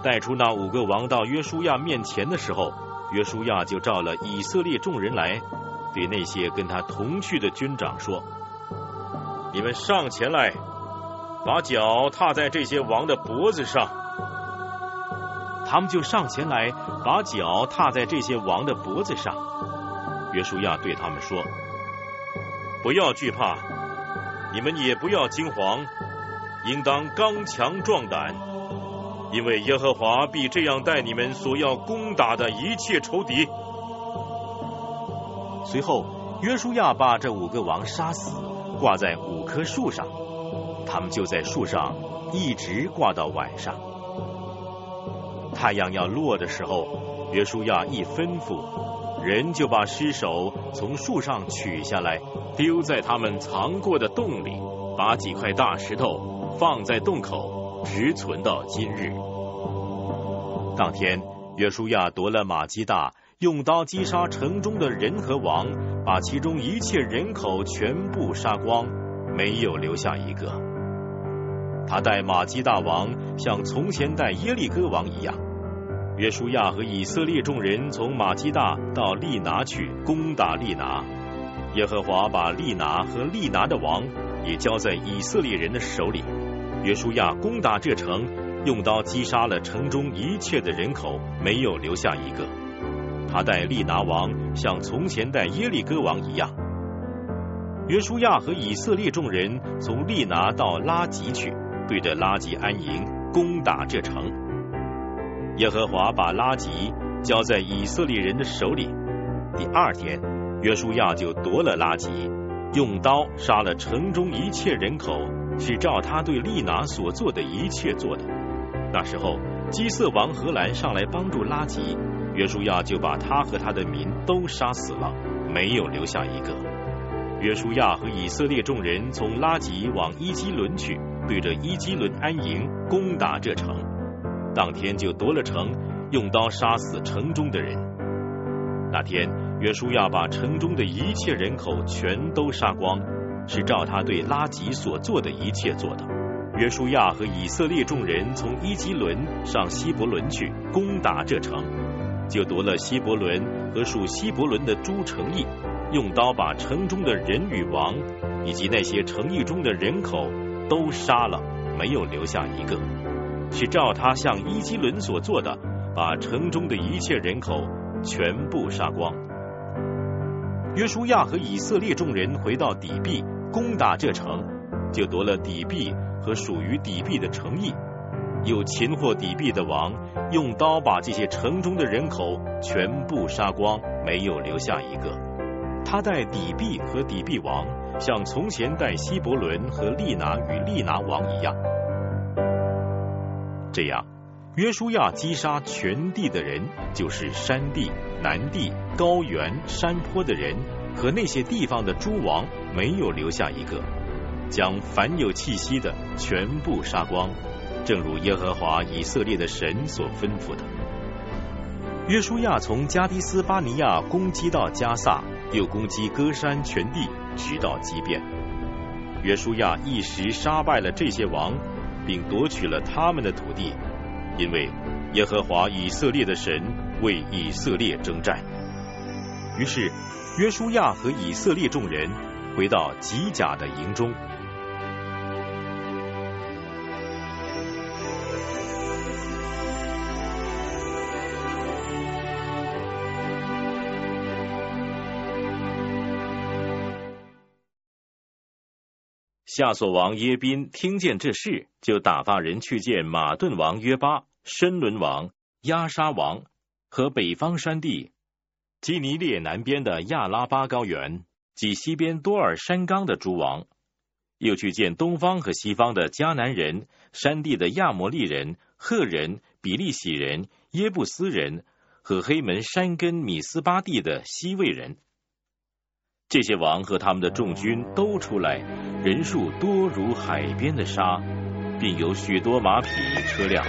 A: 带出那五个王到约书亚面前的时候，约书亚就召了以色列众人来，对那些跟他同去的军长说：“你们上前来，把脚踏在这些王的脖子上。”他们就上前来，把脚踏在这些王的脖子上。约书亚对他们说：“不要惧怕，你们也不要惊慌，应当刚强壮胆。”因为耶和华必这样待你们所要攻打的一切仇敌。随后，约书亚把这五个王杀死，挂在五棵树上，他们就在树上一直挂到晚上。太阳要落的时候，约书亚一吩咐，人就把尸首从树上取下来，丢在他们藏过的洞里，把几块大石头放在洞口。直存到今日。当天，约书亚夺了马基大，用刀击杀城中的人和王，把其中一切人口全部杀光，没有留下一个。他带马基大王像从前带耶利哥王一样。约书亚和以色列众人从马基大到利拿去攻打利拿，耶和华把利拿和利拿的王也交在以色列人的手里。约书亚攻打这城，用刀击杀了城中一切的人口，没有留下一个。他带利拿王像从前带耶利哥王一样。约书亚和以色列众人从利拿到拉吉去，对着拉吉安营，攻打这城。耶和华把拉吉交在以色列人的手里。第二天，约书亚就夺了拉吉，用刀杀了城中一切人口。是照他对利拿所做的一切做的。那时候，基色王荷兰上来帮助拉吉，约书亚就把他和他的民都杀死了，没有留下一个。约书亚和以色列众人从拉吉往伊基伦去，对着伊基伦安营，攻打这城。当天就夺了城，用刀杀死城中的人。那天，约书亚把城中的一切人口全都杀光。是照他对拉吉所做的一切做的。约书亚和以色列众人从伊基伦上希伯伦去攻打这城，就夺了希伯伦和属希伯伦的诸城邑，用刀把城中的人与王，以及那些城邑中的人口都杀了，没有留下一个。是照他向伊基伦所做的，把城中的一切人口全部杀光。约书亚和以色列众人回到底壁，攻打这城，就夺了底壁和属于底壁的城邑，有擒获底壁的王，用刀把这些城中的人口全部杀光，没有留下一个。他带底壁和底壁王，像从前带希伯伦和利拿与利拿王一样。这样，约书亚击杀全地的人，就是山地、南地、高原、山坡的人和那些地方的诸王，没有留下一个，将凡有气息的全部杀光，正如耶和华以色列的神所吩咐的。约书亚从加迪斯巴尼亚攻击到加萨，又攻击歌山全地，直到基变。约书亚一时杀败了这些王。并夺取了他们的土地，因为耶和华以色列的神为以色列征战。于是约书亚和以色列众人回到吉甲的营中。夏所王耶宾听见这事，就打发人去见马顿王约巴、申伦王、亚沙王和北方山地、基尼列南边的亚拉巴高原及西边多尔山冈的诸王，又去见东方和西方的迦南人、山地的亚摩利人、赫人、比利洗人、耶布斯人和黑门山根米斯巴地的西魏人。这些王和他们的众军都出来，人数多如海边的沙，并有许多马匹车辆。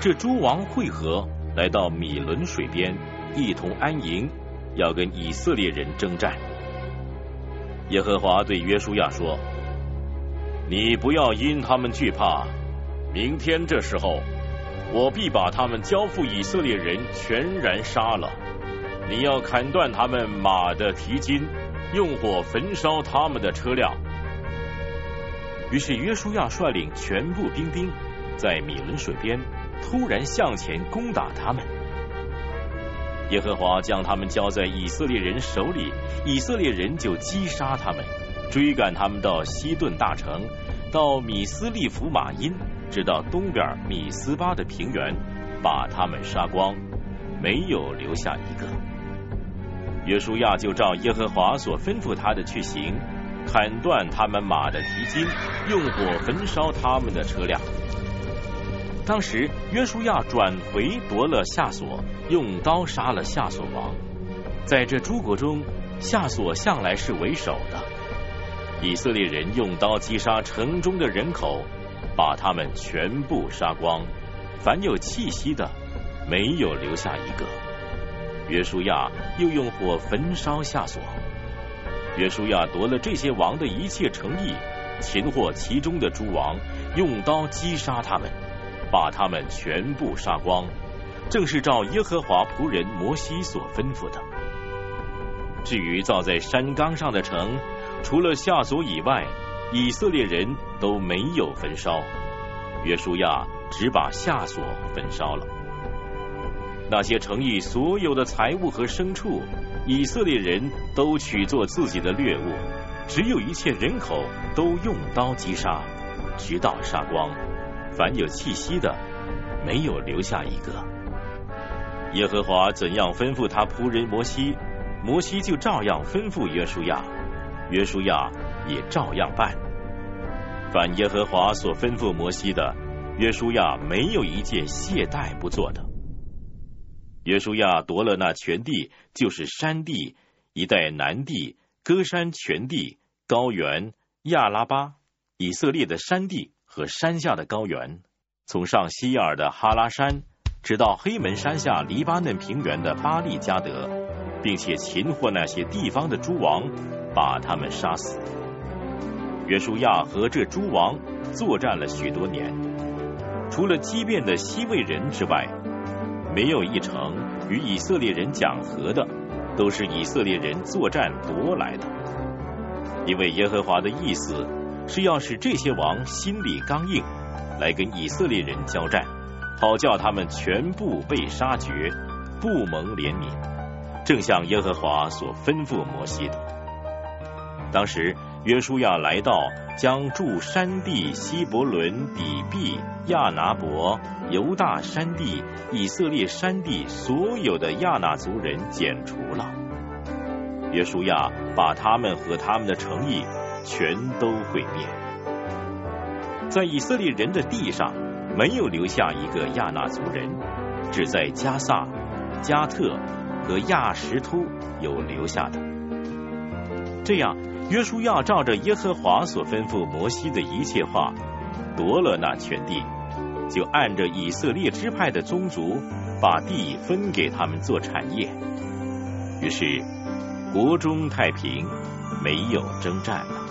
A: 这诸王会合，来到米伦水边，一同安营，要跟以色列人征战。耶和华对约书亚说：“你不要因他们惧怕，明天这时候，我必把他们交付以色列人，全然杀了。”你要砍断他们马的蹄筋，用火焚烧他们的车辆。于是约书亚率领全部兵丁，在米伦水边突然向前攻打他们。耶和华将他们交在以色列人手里，以色列人就击杀他们，追赶他们到西顿大城，到米斯利弗马因，直到东边米斯巴的平原，把他们杀光，没有留下一个。约书亚就照耶和华所吩咐他的去行，砍断他们马的蹄筋，用火焚烧他们的车辆。当时约书亚转回夺了夏所，用刀杀了夏所王。在这诸国中，夏所向来是为首的。以色列人用刀击杀城中的人口，把他们全部杀光，凡有气息的，没有留下一个。约书亚又用火焚烧夏所。约书亚夺了这些王的一切诚意，擒获其中的诸王，用刀击杀他们，把他们全部杀光，正是照耶和华仆人摩西所吩咐的。至于造在山冈上的城，除了夏所以外，以色列人都没有焚烧。约书亚只把夏所焚烧了。那些城邑所有的财物和牲畜，以色列人都取作自己的掠物；只有一切人口都用刀击杀，直到杀光。凡有气息的，没有留下一个。耶和华怎样吩咐他仆人摩西，摩西就照样吩咐约书亚，约书亚也照样办。凡耶和华所吩咐摩西的，约书亚没有一件懈怠不做的。约书亚夺了那全地，就是山地一带、南地、歌山全地、高原、亚拉巴、以色列的山地和山下的高原，从上西亚尔的哈拉山，直到黑门山下黎巴嫩平原的巴利加德，并且擒获那些地方的诸王，把他们杀死。约书亚和这诸王作战了许多年，除了畸变的西魏人之外，没有一城与以色列人讲和的，都是以色列人作战夺来的。因为耶和华的意思是要使这些王心里刚硬，来跟以色列人交战，好叫他们全部被杀绝，不蒙怜悯，正像耶和华所吩咐摩西的。当时。约书亚来到，将住山地希伯伦、底壁、亚拿伯、犹大山地、以色列山地所有的亚纳族人剪除了。约书亚把他们和他们的诚意全都毁灭，在以色列人的地上没有留下一个亚纳族人，只在加萨、加特和亚什突有留下的。这样。约书亚照着耶和华所吩咐摩西的一切话，夺了那全地，就按着以色列支派的宗族，把地分给他们做产业。于是国中太平，没有征战了。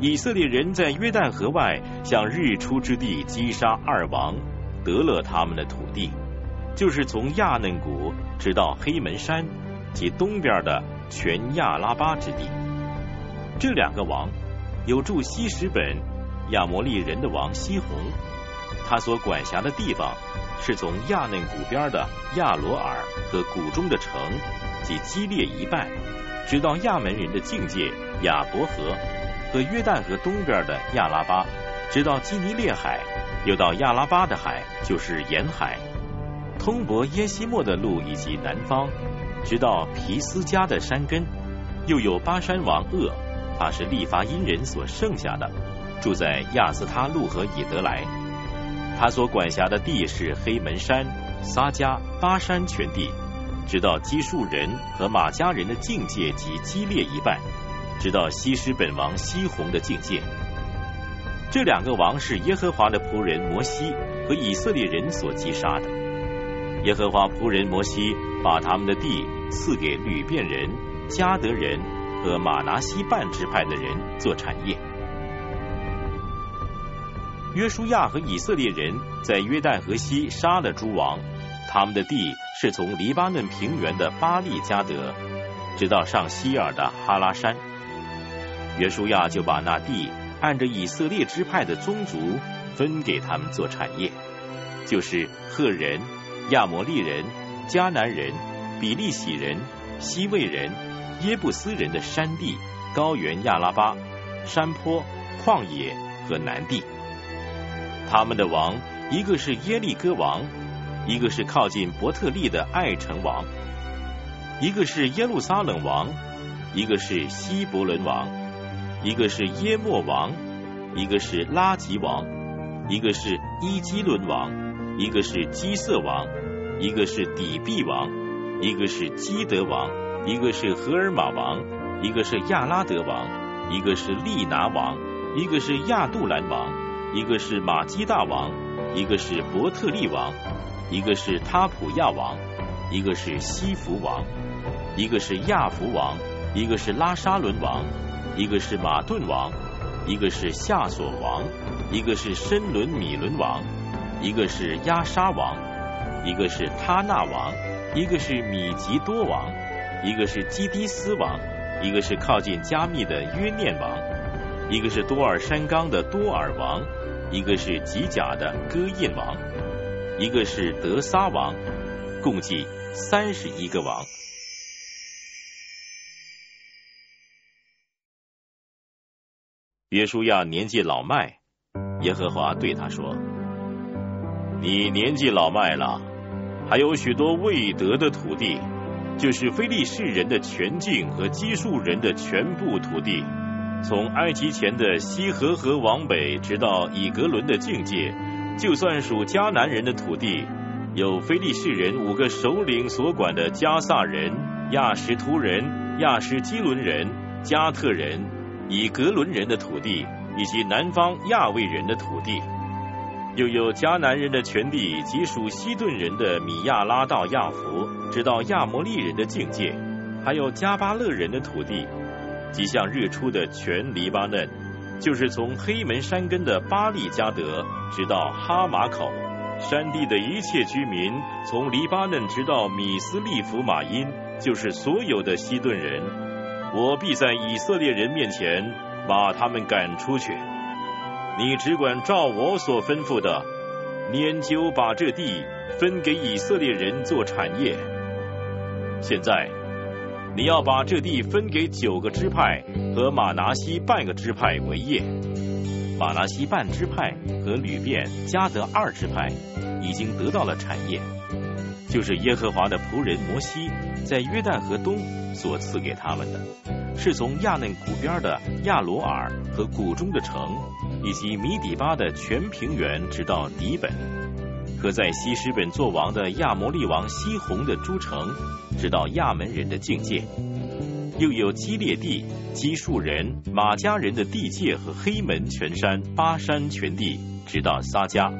A: 以色列人在约旦河外向日出之地击杀二王。得了他们的土地，就是从亚嫩谷直到黑门山及东边的全亚拉巴之地。这两个王有住西什本亚摩利人的王西宏，他所管辖的地方是从亚嫩谷边的亚罗尔和谷中的城及基列一半，直到亚门人的境界亚伯河和约旦河东边的亚拉巴，直到基尼列海。又到亚拉巴的海，就是沿海，通博耶西莫的路以及南方，直到皮斯加的山根。又有巴山王鄂，他是利伐因人所剩下的，住在亚斯他路和以德来。他所管辖的地是黑门山、撒加、巴山全地，直到基述人和马家人的境界及基列一半，直到西施本王西宏的境界。这两个王是耶和华的仆人摩西和以色列人所击杀的。耶和华仆人摩西把他们的地赐给吕遍人、加德人和马拿西半支派的人做产业。约书亚和以色列人在约旦河西杀了诸王，他们的地是从黎巴嫩平原的巴利加德，直到上希尔的哈拉山。约书亚就把那地。按着以色列支派的宗族分给他们做产业，就是赫人、亚摩利人、迦南人、比利洗人、西魏人、耶布斯人的山地、高原亚拉巴、山坡、旷野和南地。他们的王，一个是耶利哥王，一个是靠近伯特利的爱城王，一个是耶路撒冷王，一个是希伯伦王。一个是耶莫王，一个是拉吉王，一个是伊基伦王，一个是基色王，一个是底壁王，一个是基德王，一个是荷尔玛王，一个是亚拉德王，一个是利拿王，一个是亚杜兰王，一个是马基大王，一个是伯特利王，一个是他普亚王，一个是西弗王，一个是亚弗王，一个是拉沙伦王。一个是马顿王，一个是夏索王，一个是申伦米伦王，一个是亚沙王，一个是他纳王，一个是米吉多王，一个是基迪斯王，一个是靠近加密的约念王，一个是多尔山冈的多尔王，一个是吉甲的戈印王，一个是德撒王，共计三十一个王。约书亚年纪老迈，耶和华对他说：“你年纪老迈了，还有许多未得的土地，就是非利士人的全境和基述人的全部土地，从埃及前的西河河往北，直到以格伦的境界，就算属迦南人的土地，有非利士人五个首领所管的加萨人、亚什图人、亚什基伦人、加特人。”以格伦人的土地，以及南方亚卫人的土地，又有迦南人的权利及属西顿人的米亚拉到亚弗，直到亚摩利人的境界，还有加巴勒人的土地，即向日出的全黎巴嫩，就是从黑门山根的巴利加德，直到哈马口，山地的一切居民，从黎巴嫩直到米斯利弗马因，就是所有的西顿人，我必在以色列人面前把他们赶出去。你只管照我所吩咐的，研究把这地分给以色列人做产业。现在你要把这地分给九个支派和马拿西半个支派为业。马拿西半支派和吕便、加德二支派已经得到了产业，就是耶和华的仆人摩西在约旦河东所赐给他们的，是从亚嫩谷边的亚罗尔和谷中的城。以及米底巴的全平原，直到底本；和在西施本作王的亚摩利王西宏的诸城，直到亚门人的境界；又有基列地、基述人、马家人的地界和黑门全山、巴山全地，直到撒迦；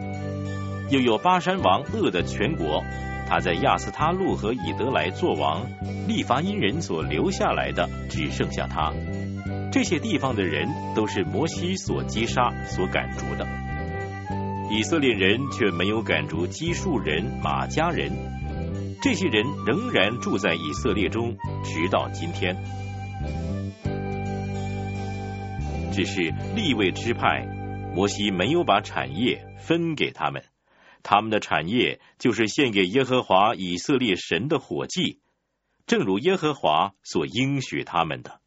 A: 又有巴山王恶的全国，他在亚斯他路和以德来作王，利伐因人所留下来的，只剩下他。这些地方的人都是摩西所击杀、所赶逐的，以色列人却没有赶逐基述人、马家人。这些人仍然住在以色列中，直到今天。只是立位支派，摩西没有把产业分给他们，他们的产业就是献给耶和华以色列神的火祭，正如耶和华所应许他们的。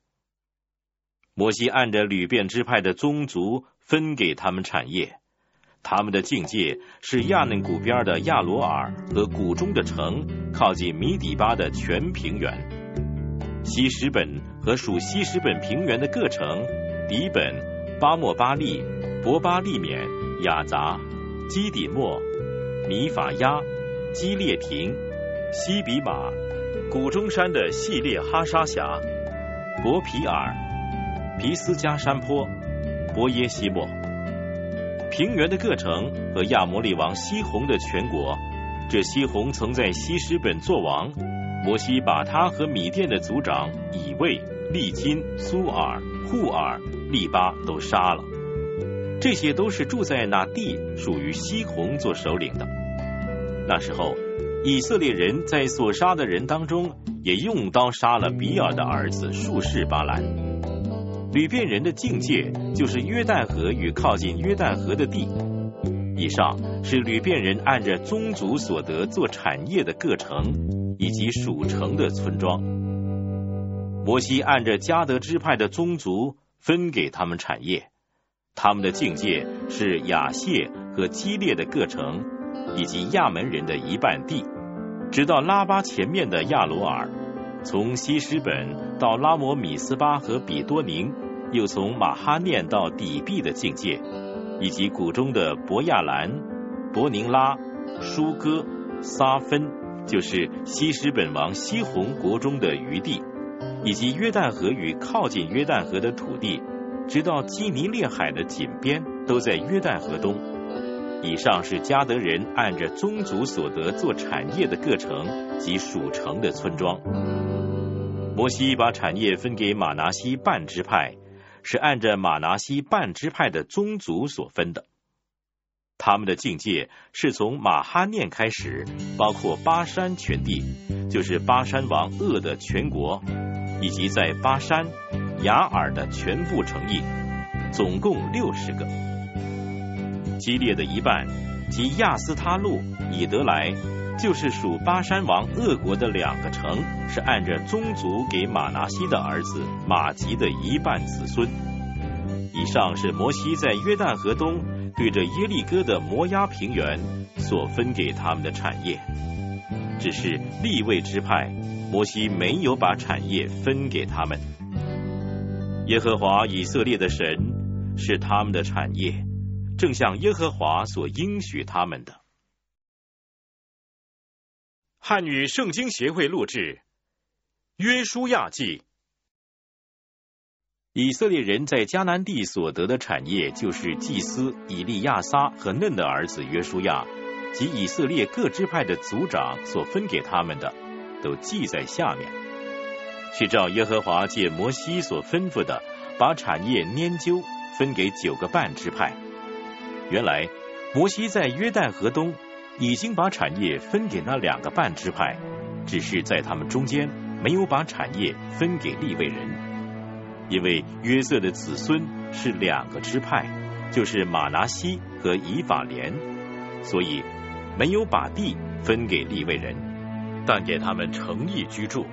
A: 摩西按着吕变支派的宗族分给他们产业，他们的境界是亚嫩谷边的亚罗尔和谷中的城，靠近米底巴的全平原，西什本和属西什本平原的各城，底本、巴莫巴利、伯巴利缅、雅杂、基底莫、米法亚、基列廷、西比马、谷中山的系列哈沙峡、伯皮尔。皮斯加山坡、伯耶西莫、平原的各城和亚摩利王西宏的全国，这西宏曾在西施本作王。摩西把他和米甸的族长以卫、利金、苏尔、护尔、利巴都杀了。这些都是住在那地，属于西宏做首领的。那时候，以色列人在所杀的人当中，也用刀杀了比尔的儿子术士巴兰。吕遍人的境界就是约旦河与靠近约旦河的地。以上是吕遍人按着宗族所得做产业的各城以及属城的村庄。摩西按着加德支派的宗族分给他们产业，他们的境界是雅谢和基列的各城以及亚门人的一半地，直到拉巴前面的亚罗尔。从西施本到拉摩米斯巴和比多宁，又从马哈念到底壁的境界，以及谷中的博亚兰、伯宁拉、舒哥、撒芬，就是西施本王西宏国中的余地，以及约旦河与靠近约旦河的土地，直到基尼列海的井边，都在约旦河东。以上是加德人按着宗族所得做产业的各城及属城的村庄。摩西把产业分给马拿西半支派，是按着马拿西半支派的宗族所分的。他们的境界是从马哈念开始，包括巴山全地，就是巴山王鄂的全国，以及在巴山、雅尔的全部城邑，总共六十个。激烈的一半及亚斯他路、以德来。就是属巴山王鄂国的两个城，是按着宗族给马拿西的儿子马吉的一半子孙。以上是摩西在约旦河东对着耶利哥的摩押平原所分给他们的产业。只是立位之派，摩西没有把产业分给他们。耶和华以色列的神是他们的产业，正像耶和华所应许他们的。汉语圣经协会录制《约书亚记》。以色列人在迦南地所得的产业，就是祭司以利亚撒和嫩的儿子约书亚及以色列各支派的族长所分给他们的，都记在下面。去照耶和华借摩西所吩咐的，把产业拈阄分给九个半支派。原来摩西在约旦河东已经把产业分给那两个半支派，只是在他们中间没有把产业分给利未人。因为约瑟的子孙是两个支派，就是马拿西和以法莲，所以没有把地分给利未人，但给他们诚意居住，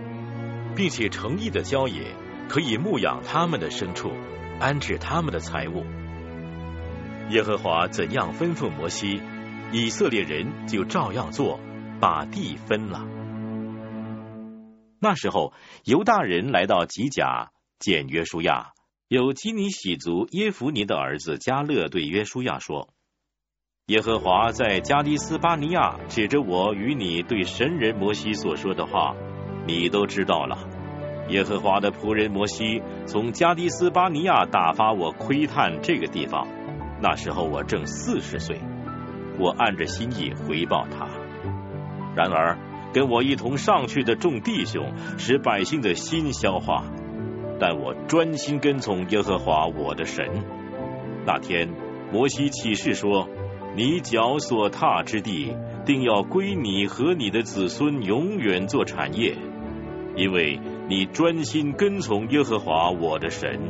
A: 并且诚意的郊野可以牧养他们的牲畜，安置他们的财物。耶和华怎样吩咐摩西，以色列人就照样做，把地分了。那时候犹大人来到吉甲。见约书亚，有基尼喜族耶弗尼的儿子加勒对约书亚说：“耶和华在加迪斯巴尼亚指着我与你对神人摩西所说的话，你都知道了。耶和华的仆人摩西从加迪斯巴尼亚打发我窥探这个地方，那时候我正四十岁，我按着心意回报他。然而跟我一同上去的众弟兄，使百姓的心消化。”但我专心跟从耶和华我的神。那天，摩西起誓说：“你脚所踏之地，定要归你和你的子孙永远做产业，因为你专心跟从耶和华我的神。”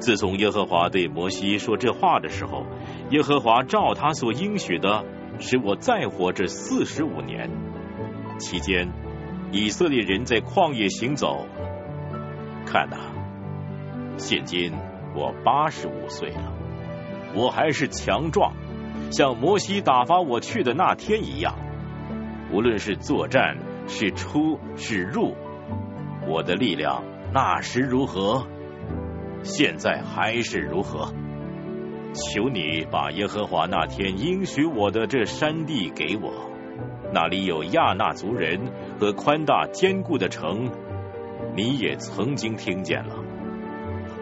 A: 自从耶和华对摩西说这话的时候，耶和华照他所应许的，使我再活这四十五年。期间，以色列人在旷野行走。看呐，现今我八十五岁了，我还是强壮，像摩西打发我去的那天一样。无论是作战，是出是入，我的力量那时如何，现在还是如何。求你把耶和华那天应许我的这山地给我，那里有亚纳族人和宽大坚固的城。你也曾经听见了，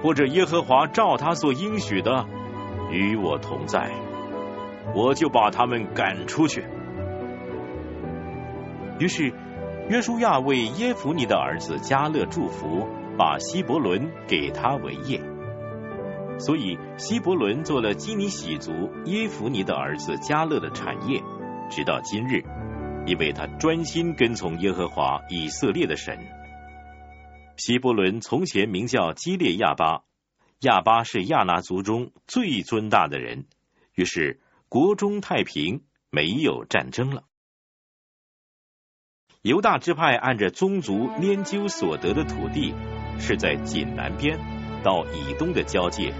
A: 或者耶和华照他所应许的与我同在，我就把他们赶出去。于是约书亚为耶弗尼的儿子加勒祝福，把希伯伦给他为业。所以希伯伦做了基尼喜族耶弗尼的儿子加勒的产业，直到今日，因为他专心跟从耶和华以色列的神。希伯伦从前名叫基列亚巴，亚巴是亚拿族中最尊大的人，于是国中太平，没有战争了。犹大支派按着宗族拈究所得的土地，是在锦南边到以东的交界，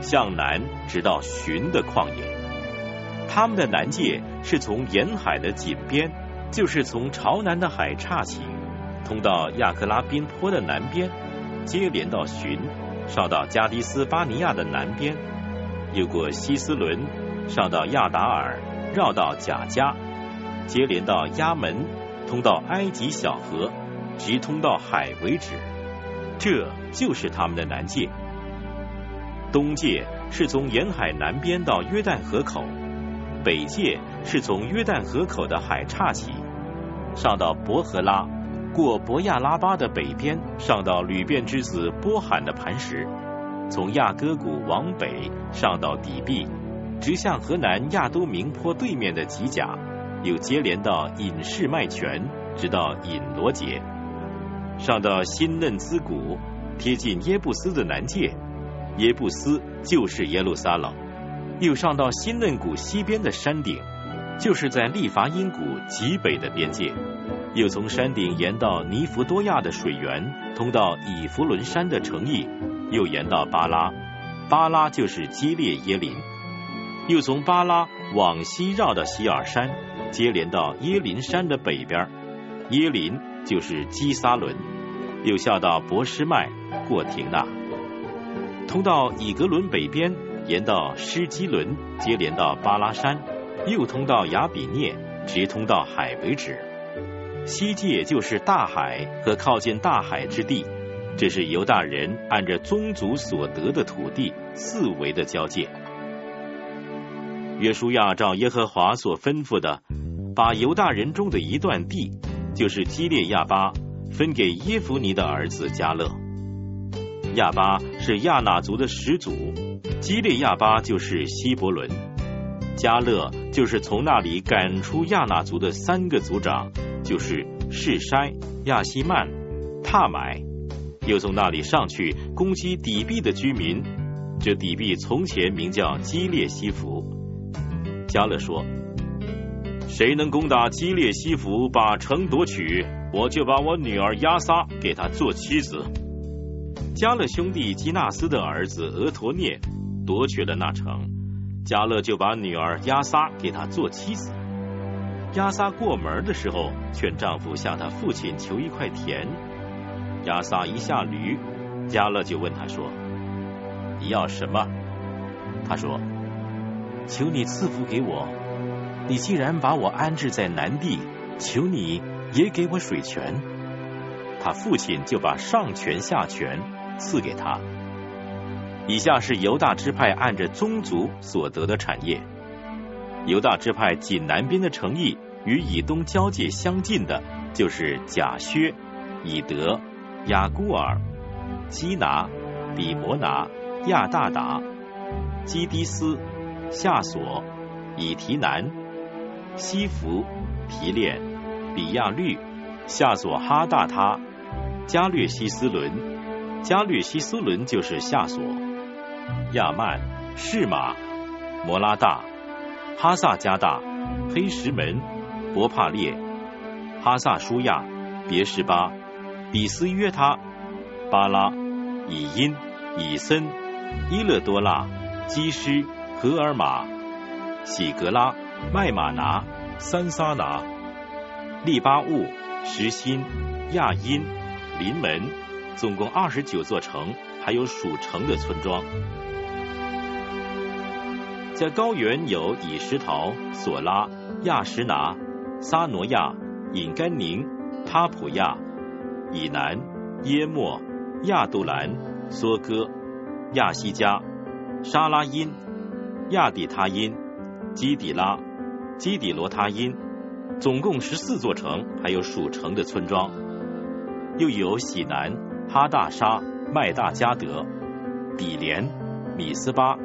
A: 向南直到寻的旷野。他们的南界是从沿海的锦边，就是从朝南的海岔起。通到亚克拉宾坡的南边，接连到寻，上到加迪斯巴尼亚的南边，又过西斯伦，上到亚达尔，绕到贾加，接连到亚门，通到埃及小河，直通到海为止。这就是他们的南界。东界是从沿海南边到约旦河口，北界是从约旦河口的海岔起，上到伯和拉。过博亚拉巴的北边，上到吕便之子波罕的磐石；从亚戈谷往北上到底壁，直向河南亚都明坡对面的吉甲，又接连到隐士麦泉，直到隐罗杰，上到新嫩兹谷，贴近耶布斯的南界，耶布斯就是耶路撒冷；又上到新嫩谷西边的山顶，就是在利伐因谷极北的边界。又从山顶沿到尼弗多亚的水源，通到以弗伦山的城邑，又沿到巴拉，巴拉就是基列耶林。又从巴拉往西绕到希尔山，接连到耶林山的北边，耶林就是基撒伦。又下到博施麦，过廷纳，通到以格伦北边，沿到施基伦，接连到巴拉山，又通到亚比涅，直通到海为止。西界就是大海和靠近大海之地，这是犹大人按着宗族所得的土地四围的交界。约书亚照耶和华所吩咐的，把犹大人中的一段地，就是基列亚巴，分给耶夫尼的儿子加勒。亚巴是亚纳族的始祖，基列亚巴就是希伯伦，加勒就是从那里赶出亚纳族的三个族长，就是士筛、亚希曼、踏买，又从那里上去攻击底壁的居民。这底壁从前名叫基列西弗。加勒说：“谁能攻打基列西弗，把城夺取，我就把我女儿亚撒给他做妻子。”加勒兄弟基纳斯的儿子俄陀涅夺取了那城，加勒就把女儿亚撒给他做妻子。亚撒过门的时候，劝丈夫向他父亲求一块田。亚撒一下驴，加勒就问他说：“你要什么？”他说。求你赐福给我，你既然把我安置在南地，求你也给我水泉。他父亲就把上泉下泉赐给他。以下是犹大支派按着宗族所得的产业。犹大支派仅南边的城邑与以东交界相近的，就是贾薛、以德、雅孤尔、基拿、比摩拿、亚大达、基迪斯。夏索、以提南、西弗、提炼、比亚律、夏索哈大他、加略西斯伦、加略西斯伦就是夏索、亚曼、士马、摩拉大、哈萨加大、黑石门、博帕列、哈萨舒亚、别什巴、比斯约他、巴拉、以因、以森、伊勒多纳、基师。荷尔玛、喜格拉、麦马拿、三撒拿、利巴物、石心、亚因、临门，总共二十九座城，还有属城的村庄。在高原有以石陶、索拉、亚什拿、撒挪亚、隐甘宁、他普亚、以南、耶莫、亚杜兰、梭哥、亚西加、沙拉因。亚底他因、基底拉、基底罗他因，总共十四座城，还有属城的村庄，又有喜南、哈大沙、麦大加德、比连、米斯巴、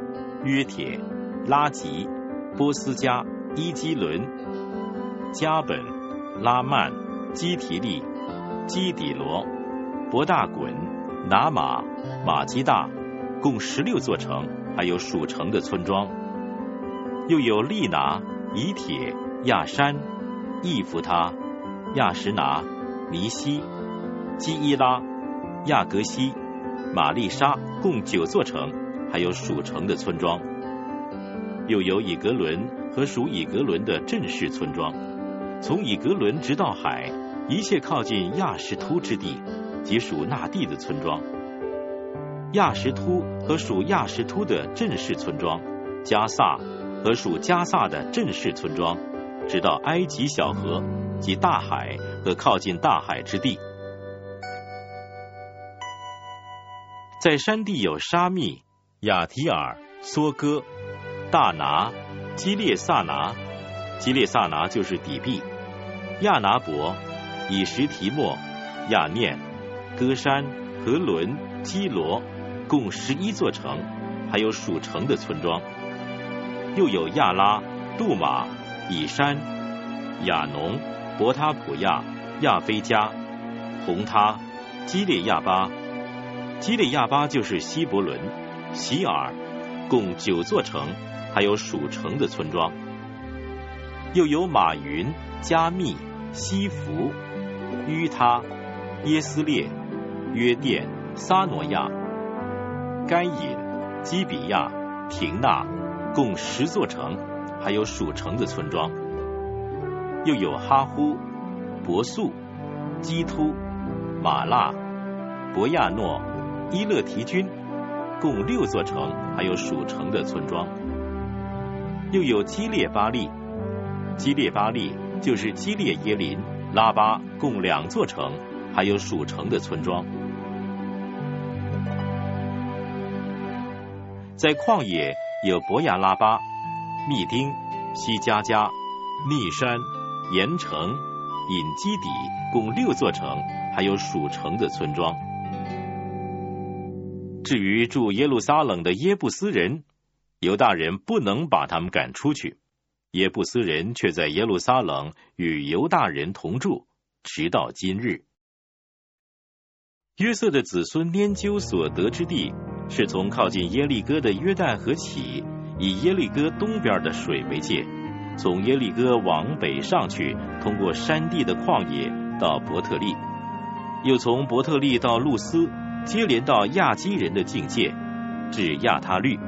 A: 约铁、拉吉、波斯加、伊基伦、加本、拉曼、基提利、基底罗、博大滚、拿马、马基大，共十六座城。还有属城的村庄，又有利拿、以铁、亚山、易弗他、亚什拿、尼西、基伊拉、亚格西、玛丽莎，共九座城，还有属城的村庄。又有以格伦和属以格伦的镇市村庄，从以格伦直到海，一切靠近亚什突之地，即属那地的村庄。亚什突和属亚什突的镇市村庄，加萨和属加萨的镇市村庄，直到埃及小河及大海和靠近大海之地。在山地有沙密、雅提尔、梭哥、大拿、基列萨拿，基列萨拿就是底壁，亚拿伯、以什提莫、亚念、戈山、和伦、基罗。共十一座城，还有属城的村庄，又有亚拉、杜马、以山、亚农、伯塔普亚、亚菲加、红他、基列亚巴。基里亚巴就是希伯伦、希尔，共九座城，还有属城的村庄。又有马云、加密、西弗、于他、耶斯列、约甸、撒挪亚。该隐、基比亚、廷纳，共十座城，还有属城的村庄，又有哈呼、博素、基突、马拉、博亚诺、伊勒提军，共六座城，还有属城的村庄。又有基列巴利，基列巴利就是基列耶林、拉巴，共两座城，还有属城的村庄。在旷野有伯牙拉巴、密丁、西加加、密山、盐城、隐基底，共六座城，还有属城的村庄。至于住耶路撒冷的耶布斯人，犹大人不能把他们赶出去，耶布斯人却在耶路撒冷与犹大人同住，直到今日。约瑟的子孙拈阄所得之地，是从靠近耶利哥的约旦河起，以耶利哥东边的水为界，从耶利哥往北上去，通过山地的旷野到伯特利，又从伯特利到路斯。接连到亚基人的境界，至亚他律，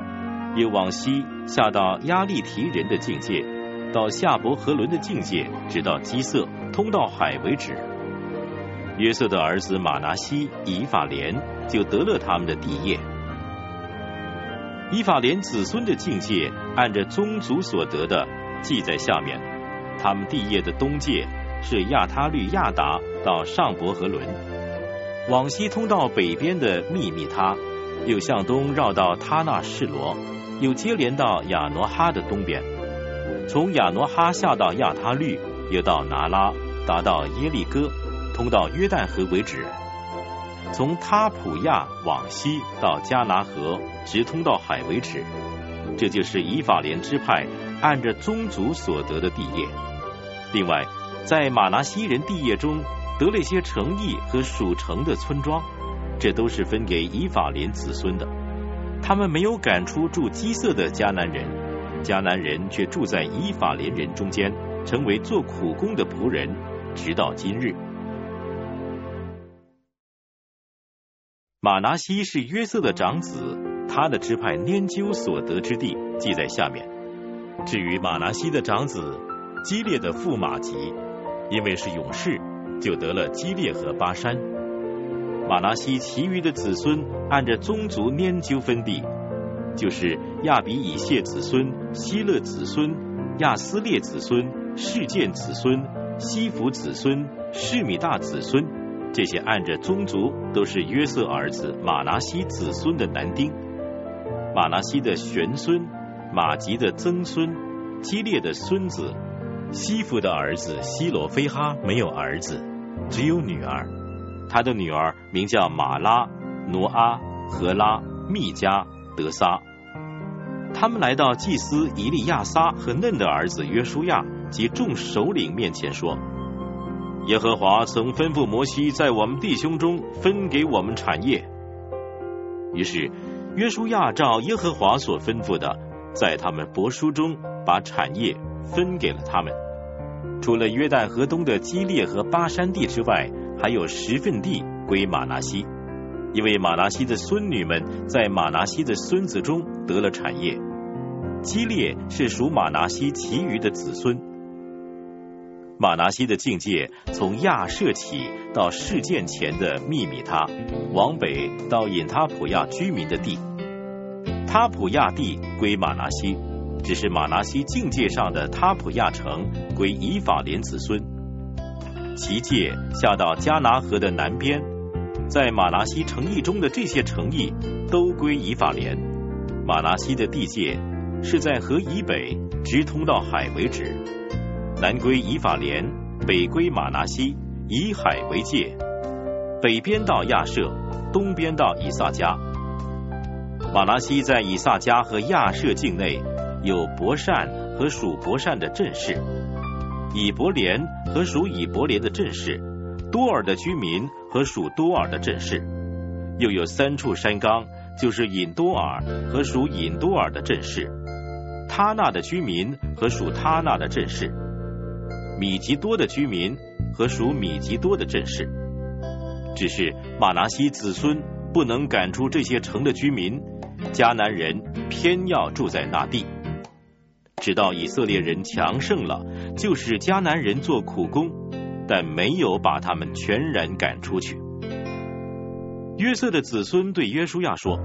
A: 又往西下到亚利提人的境界，到夏伯和伦的境界，直到基色，通到海为止。约瑟的儿子马拿西、以法莲就得了他们的地业。以法莲子孙的境界，按着宗族所得的记在下面。他们地业的东界是亚他律亚达到上伯和伦。往西通到北边的秘密他，又向东绕到他那示罗，又接连到亚挪哈的东边，从亚挪哈下到亚他律，又到拿拉，达到耶利哥，通到约旦河为止。从他普亚往西到加拿河，直通到海为止。这就是以法莲支派按着宗族所得的地业。另外，在马拿西人地业中。得了一些城邑和属城的村庄，这都是分给以法莲子孙的。他们没有赶出住基色的迦南人，迦南人却住在以法莲人中间，成为做苦工的仆人，直到今日。马拿西是约瑟的长子，他的支派拈阄所得之地记在下面。至于马拿西的长子基列的驸马吉，因为是勇士。就得了基列和巴山，马拿西其余的子孙按着宗族拈阄分地，就是亚比以谢子孙、希勒子孙、亚斯列子孙、事件子孙、西弗子孙、士米大子孙，这些按着宗族都是约瑟儿子马拿西子孙的男丁。马拿西的玄孙、马吉的曾孙、基列的孙子。西弗的儿子希罗菲哈没有儿子，只有女儿。他的女儿名叫马拉、挪阿、荷拉、密加、德撒。他们来到祭司以利亚撒和嫩的儿子约书亚及众首领面前说：“耶和华曾吩咐摩西在我们弟兄中分给我们产业。”于是约书亚照耶和华所吩咐的，在他们帛书中把产业。分给了他们，除了约旦河东的基列和巴山地之外，还有十份地归马拿西，因为马拿西的孙女们在马拿西的孙子中得了产业。基列是属马拿西其余的子孙。马拿西的境界从亚舍起到事件前的秘密他，往北到引他普亚居民的地，他普亚地归马拿西。只是马拿西境界上的塔普亚城归以法莲子孙，其界下到加拿河的南边，在马拿西城邑中的这些城邑都归以法莲。马拿西的地界是在河以北，直通到海为止，南归以法莲，北归马拿西，以海为界，北边到亚舍，东边到以萨迦。马拿西在以萨迦和亚舍境内。有伯善和属伯善的镇市，以伯连和属以伯连的镇市，多尔的居民和属多尔的镇市，又有三处山冈，就是引多尔和属引多尔的镇市，他那的居民和属他那的镇市，米吉多的居民和属米吉多的镇市。只是马拿西子孙不能赶出这些城的居民，迦南人偏要住在那地。直到以色列人强盛了，就使迦南人做苦工，但没有把他们全然赶出去。约瑟的子孙对约书亚说：“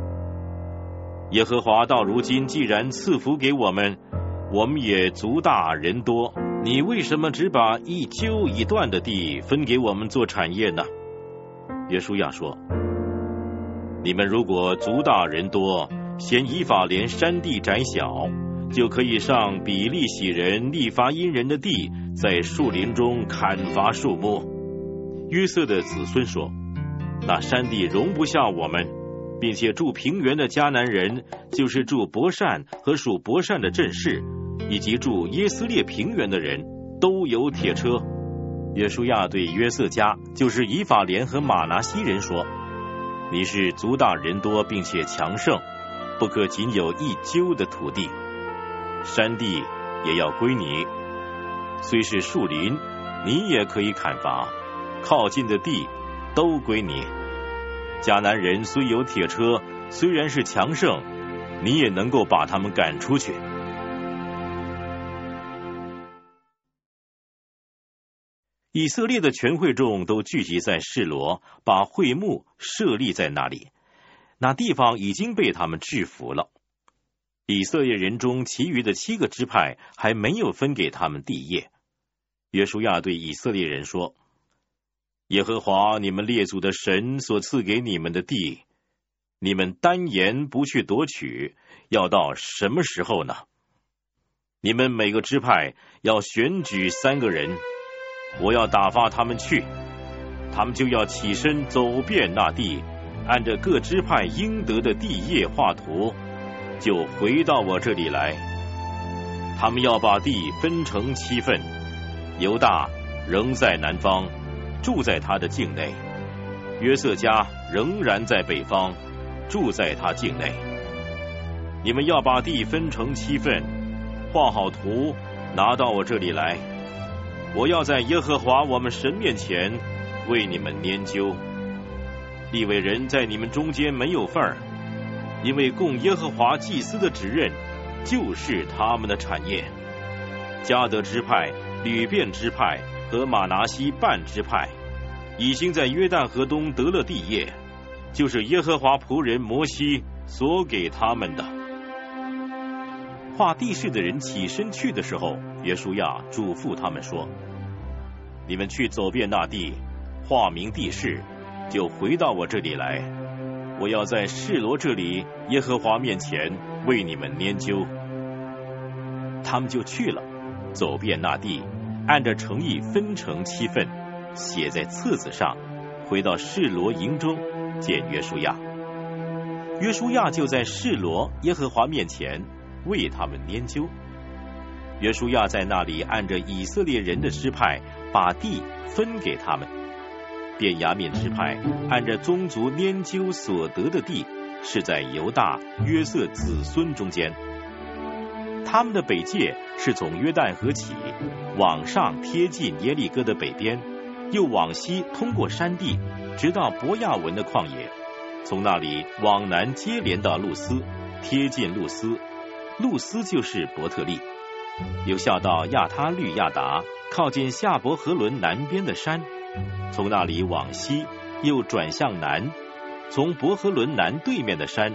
A: 耶和华到如今既然赐福给我们，我们也族大人多，你为什么只把一揪一段的地分给我们做产业呢？”约书亚说：“你们如果族大人多。”嫌以法连山地窄小，就可以上比利洗人、利伐因人的地，在树林中砍伐树木。约瑟的子孙说：“那山地容不下我们，并且住平原的迦南人，就是住伯善和属伯善的镇士，以及住耶斯列平原的人都有铁车。”约书亚对约瑟家，就是以法莲和马拿西人说：“你是族大人多，并且强盛。”不可仅有一揪的土地，山地也要归你。虽是树林，你也可以砍伐；靠近的地都归你。迦南人虽有铁车，虽然是强盛，你也能够把他们赶出去。以色列的全会众都聚集在示罗，把会幕设立在那里。那地方已经被他们制服了。以色列人中其余的七个支派还没有分给他们地业。约书亚对以色列人说：“耶和华你们列祖的神所赐给你们的地，你们单言不去夺取，要到什么时候呢？你们每个支派要选举三个人，我要打发他们去，他们就要起身走遍那地。”按着各支派应得的地业画图，就回到我这里来。他们要把地分成七份，犹大仍在南方，住在他的境内；约瑟家仍然在北方，住在他境内。你们要把地分成七份，画好图，拿到我这里来。我要在耶和华我们神面前为你们研究。立位人在你们中间没有份儿，因为供耶和华祭司的职任就是他们的产业。加德支派、吕便支派和马拿西半支派已经在约旦河东得了地业，就是耶和华仆人摩西所给他们的。画地势的人起身去的时候，约书亚嘱咐他们说：“你们去走遍那地，画明地势。”就回到我这里来，我要在示罗这里耶和华面前为你们研究。他们就去了，走遍那地，按着诚意分成七份，写在册子上，回到示罗营中见约书亚。约书亚就在示罗耶和华面前为他们研究。约书亚在那里按着以色列人的支派，把地分给他们。便雅悯支派按着宗族研究所得的地，是在犹大约瑟子孙中间。他们的北界是从约旦河起，往上贴近耶利哥的北边，又往西通过山地，直到伯亚文的旷野，从那里往南接连到露斯，贴近露斯，露斯就是伯特利，又下到亚他律亚达，靠近夏伯和伦南边的山。从那里往西，又转向南，从伯和伦南对面的山，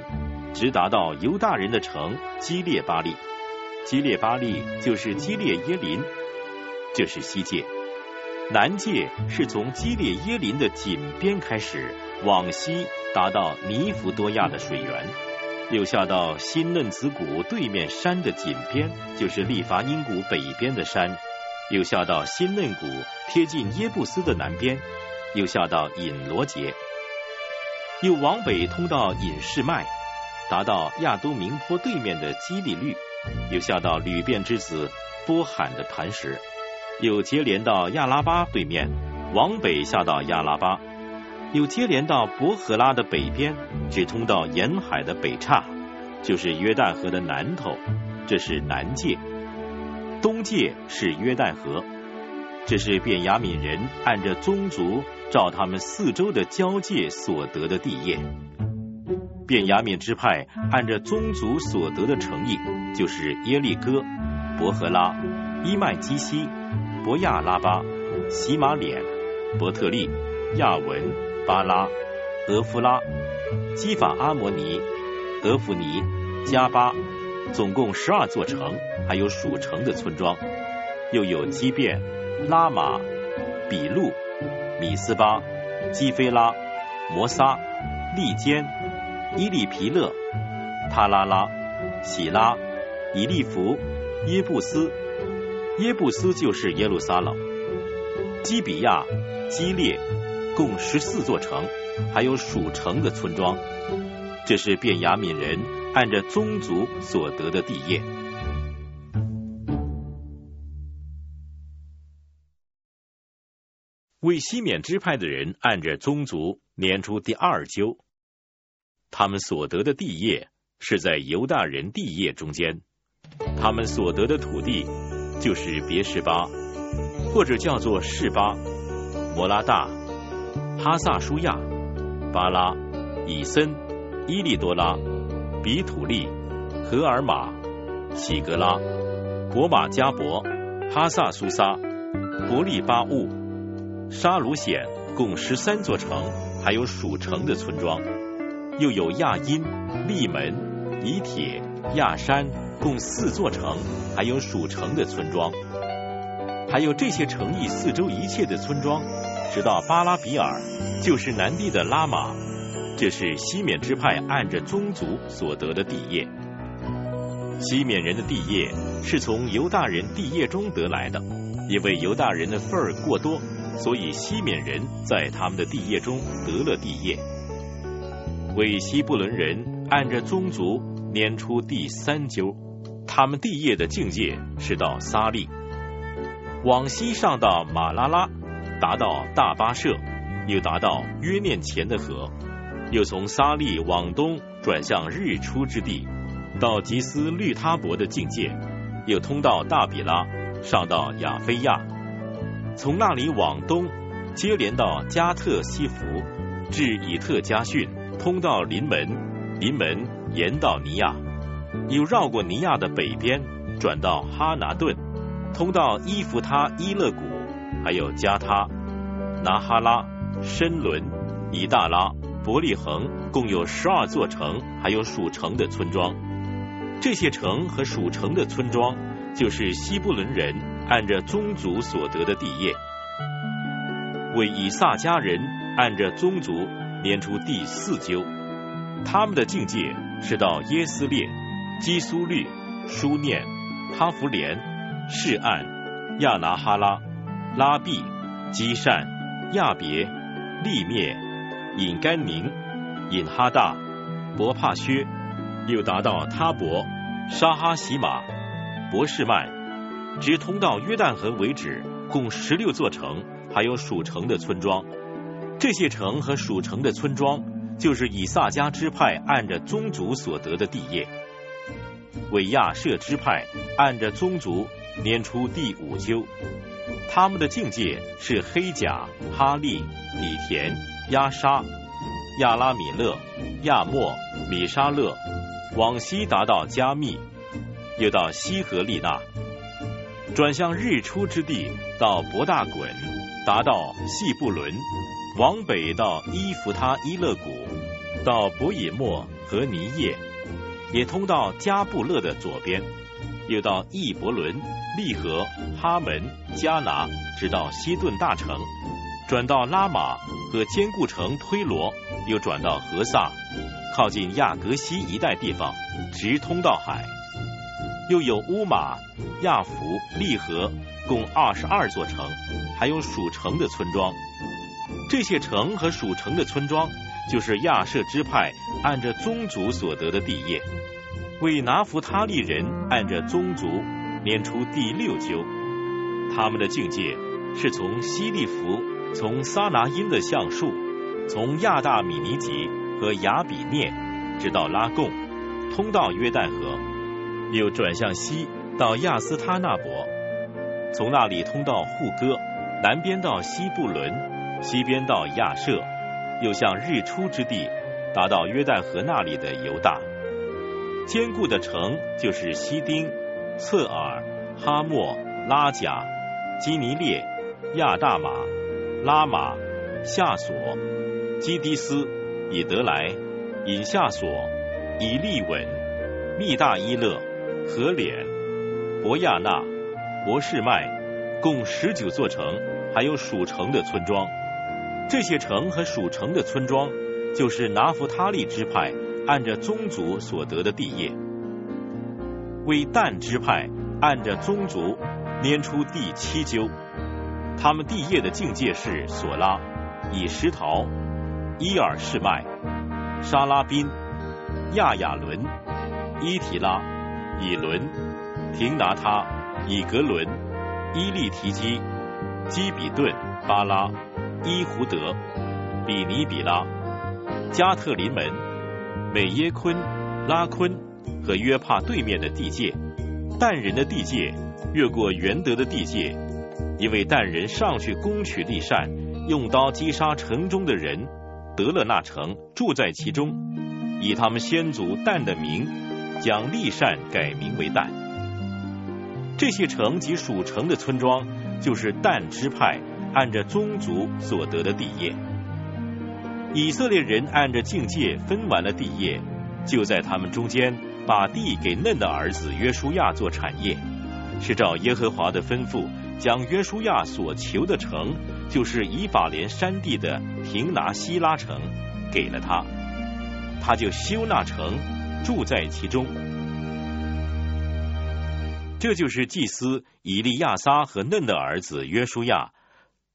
A: 直达到犹大人的城基列巴利。基列巴利就是基列耶林，这是西界。南界是从基列耶林的井边开始，往西达到尼弗多亚的水源，又下到新嫩子谷对面山的井边，就是利伐因谷北边的山。又下到新嫩谷，贴近耶布斯的南边；又下到隐罗杰，又往北通到隐士麦，达到亚都明坡对面的基利律；又下到吕便之子波罕的磐石，又接连到亚拉巴对面，往北下到亚拉巴，又接连到伯荷拉的北边，直通到沿海的北岔，就是约旦河的南头，这是南界。东界是约旦河，这是便雅悯人按着宗族照他们四周的交界所得的地业。便雅悯支派按着宗族所得的诚意，就是耶利哥、伯和拉、伊麦基西、伯亚拉巴、喜马脸、伯特利、亚文、巴拉、俄夫拉、基法阿摩尼、俄弗尼、加巴。总共十二座城，还有属城的村庄，又有基变、拉玛、比路、米斯巴、基菲拉、摩撒、利坚、伊利皮勒、他拉拉、喜拉、以利弗、耶布斯。耶布斯就是耶路撒冷。基比亚、基列，共十四座城，还有属城的村庄。这是便雅悯人按着宗族所得的地业。为西缅支派的人按着宗族年出第二阄，他们所得的地业是在犹大人地业中间，他们所得的土地就是别是巴，或者叫做示巴、摩拉大、哈萨舒亚、巴拉、以森、伊利多拉、比土利、荷尔玛、喜格拉、伯马加伯、哈萨苏萨、伯利巴物。沙鲁显共十三座城，还有属城的村庄，又有亚因、利门、以铁、亚山，共四座城，还有属城的村庄，还有这些城邑四周一切的村庄，直到巴拉比尔，就是南地的拉玛，这是西缅支派按着宗族所得的地业。西缅人的地业是从犹大人地业中得来的，因为犹大人的份儿过多。所以西缅人在他们的地业中得了地业，为西布伦人按着宗族拈出第三阄，他们地业的境界是到撒利，往西上到马拉拉，达到大巴舍，又达到约念前的河，又从撒利往东转向日出之地，到吉斯绿他伯的境界，又通到大比拉，上到亚非亚。从那里往东，接连到加特西弗，至以特加逊，通到临门，临门沿到尼亚，又绕过尼亚的北边，转到哈拿顿，通到伊弗他伊勒谷，还有加他、拿哈拉、申伦、以大拉、伯利恒，共有十二座城，还有属城的村庄。这些城和属城的村庄，就是西布伦人。按着宗族所得的地业，为以撒家人按着宗族撵出第四阄，他们的境界是到耶斯列、基苏律、书念、哈弗连、示岸、亚拿哈拉、拉毕、基善、亚别、利灭、引甘宁、引哈大、伯帕薛，又达到他伯、沙哈喜马、博士曼。直通到约旦河为止，共十六座城，还有属城的村庄。这些城和属城的村庄，就是以撒家支派按着宗族所得的地业。为亚舍支派按着宗族撵出第五阄，他们的境界是黑甲、哈利、底田、亚沙、亚拉米勒、亚莫、米沙勒，往西达到加密，又到西河利纳。转向日出之地，到博大滚，达到细布伦，往北到伊弗他伊勒谷，到博野莫和尼叶，也通到加布勒的左边，又到易伯伦、利和、哈门、加拿，直到西顿大城，转到拉玛和坚固城推罗，又转到何萨，靠近亚格西一带地方，直通到海。又有乌马、亚弗、利和，共二十二座城，还有属城的村庄。这些城和属城的村庄，就是亚舍支派按着宗族所得的地业。为拿弗他利人按着宗族撵出第六阄，他们的境界是从西利弗，从撒拿因的橡树，从亚大米尼吉和雅比涅，直到拉贡，通到约旦河。又转向西到亚斯他纳伯，从那里通到户哥，南边到西布伦，西边到亚舍，又向日出之地，达到约旦河那里的犹大。坚固的城就是西丁、侧耳、哈莫、拉贾、基尼列、亚大马、拉玛、夏索、基迪斯、以德莱、引夏索、以利稳、密大伊勒。和脸、博亚纳、博士麦，共十九座城，还有属城的村庄。这些城和属城的村庄，就是拿弗他利支派按着宗族所得的地业；为但支派按着宗族拈出第七阄，他们地业的境界是索拉、以石陶、伊尔士麦、沙拉宾、亚亚伦、伊提拉、以伦、平拿他、以格伦、伊利提基、基比顿、巴拉、伊胡德、比尼比拉、加特林门、美耶昆、拉昆和约帕对面的地界，但人的地界越过元德的地界，因为但人上去攻取利善，用刀击杀城中的人，得了那城，住在其中，以他们先祖但的名，将利善改名为但。这些城及属城的村庄，就是但支派按着宗族所得的地业。以色列人按着境界分完了地业，就在他们中间把地给嫩的儿子约书亚做产业，是照耶和华的吩咐，将约书亚所求的城，就是以法莲山地的平拿希拉城，给了他，他就修那城，住在其中。这就是祭司以利亚撒和嫩的儿子约书亚，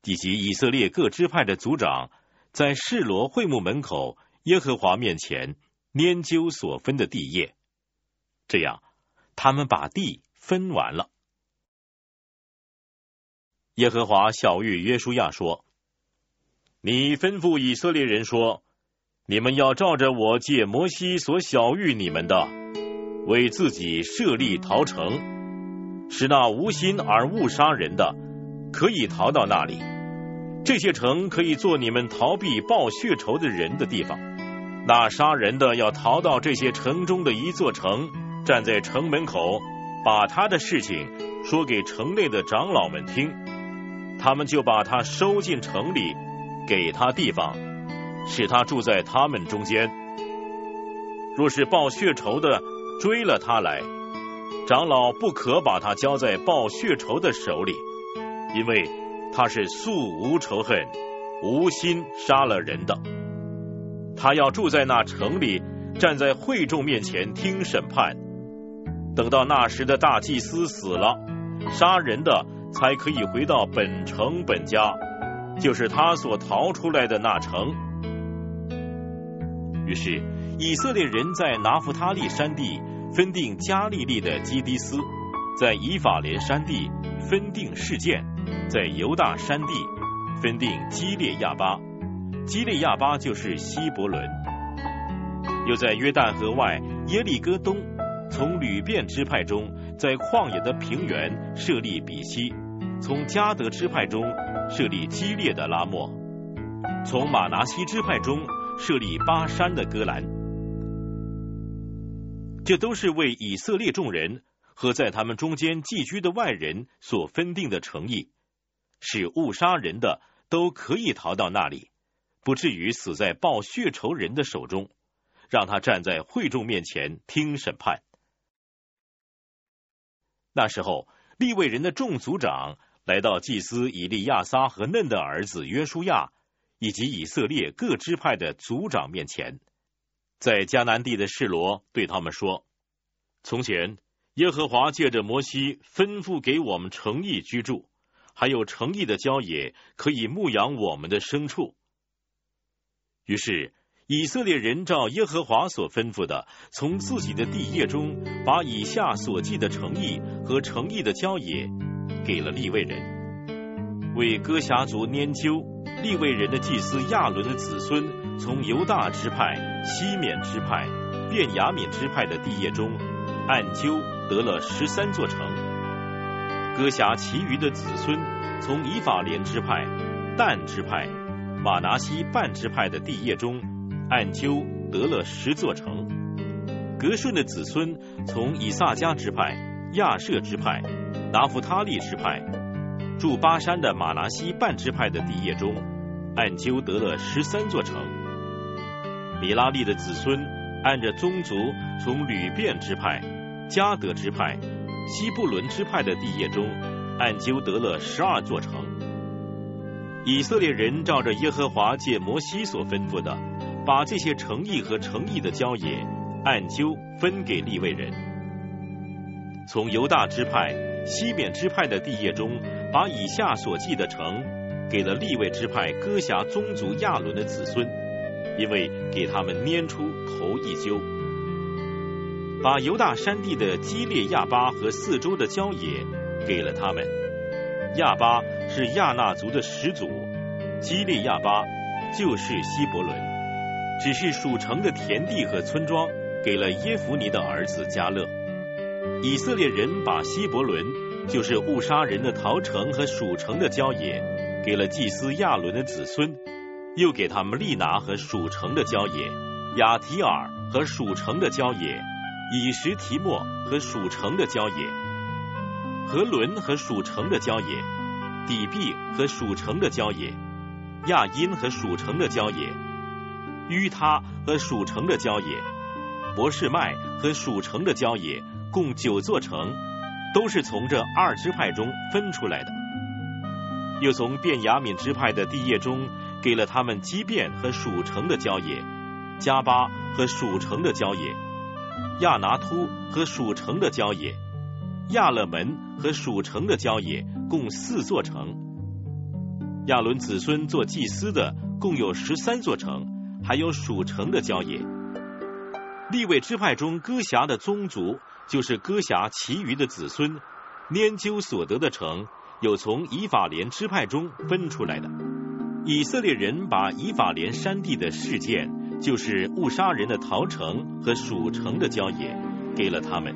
A: 以及以色列各支派的族长，在示罗会幕门口耶和华面前拈阄所分的地业。这样，他们把地分完了。耶和华小谕约书亚说：“你吩咐以色列人说，你们要照着我借摩西所小谕你们的，为自己设立逃城。”使那无心而误杀人的可以逃到那里，这些城可以做你们逃避报血仇的人的地方。那杀人的要逃到这些城中的一座城，站在城门口，把他的事情说给城内的长老们听，他们就把他收进城里，给他地方，使他住在他们中间。若是报血仇的追了他来。长老不可把他交在报血仇的手里，因为他是素无仇恨、无心杀了人的。他要住在那城里，站在会众面前听审判。等到那时的大祭司死了，杀人的才可以回到本城本家，就是他所逃出来的那城。于是以色列人在拿弗他利山地。分定加利利的基迪斯，在以法莲山地分定事件，在犹大山地分定基列亚巴，基列亚巴就是希伯伦，又在约旦河外耶利哥东，从吕遍支派中，在旷野的平原设立比西，从加德支派中设立基列的拉莫，从马拿西支派中设立巴山的戈兰。这都是为以色列众人和在他们中间寄居的外人所分定的诚意，使误杀人的都可以逃到那里，不至于死在报血仇人的手中，让他站在会众面前听审判。那时候，立位人的众族长来到祭司以利亚撒和嫩的儿子约书亚以及以色列各支派的族长面前。在迦南地的示罗对他们说：“从前耶和华借着摩西吩咐给我们诚意居住，还有诚意的郊野可以牧养我们的牲畜。于是以色列人照耶和华所吩咐的，从自己的地业中把以下所记的诚意和诚意的郊野给了立位人，为哥辖族拈阄。立位人的祭司亚伦的子孙从犹大支派。”西缅支派、便雅悯支派的地业中，按阄得了十三座城。哥辖其余的子孙从以法莲支派、但支派、马拿西半支派的地业中，按阄得了十座城。格顺的子孙从以萨迦支派、亚舍支派、达夫他利支派，住巴山的马拿西半支派的地业中，按阄得了十三座城。米拉利的子孙按着宗族，从吕遍支派、加德支派、西布伦支派的地业中，按阄得了十二座城。以色列人照着耶和华借摩西所吩咐的，把这些诚意和诚意的郊野按究分给立位人。从犹大支派、西缅支派的地业中，把以下所记的城给了立位支派哥辖宗族亚伦的子孙，因为给他们拈出头一揪。把犹大山地的基列亚巴和四周的郊野给了他们。亚巴是亚纳族的始祖，基列亚巴就是希伯伦，只是属城的田地和村庄给了耶弗尼的儿子加勒。以色列人把希伯伦，就是误杀人的陶城和属城的郊野，给了祭司亚伦的子孙，又给他们利拿和属城的郊野，亚提尔和属城的郊野。以实提莫和属城的郊野，和伦和属城的郊野，底壁和属城的郊野，亚因和属城的郊野，于他和属城的郊野，博士麦和属城的郊野，共九座城，都是从这二支派中分出来的。又从便雅悯支派的地业中，给了他们基变和属城的郊野，加巴和属城的郊野。亚拿突和属城的郊野，亚勒门和属城的郊野，共四座城。亚伦子孙做祭司的共有十三座城，还有属城的郊野。立位支派中哥辖的宗族，就是哥辖其余的子孙，拈阄所得的城，有从以法莲支派中分出来的。以色列人把以法莲山地的事件。就是误杀人的陶城和属城的郊野给了他们，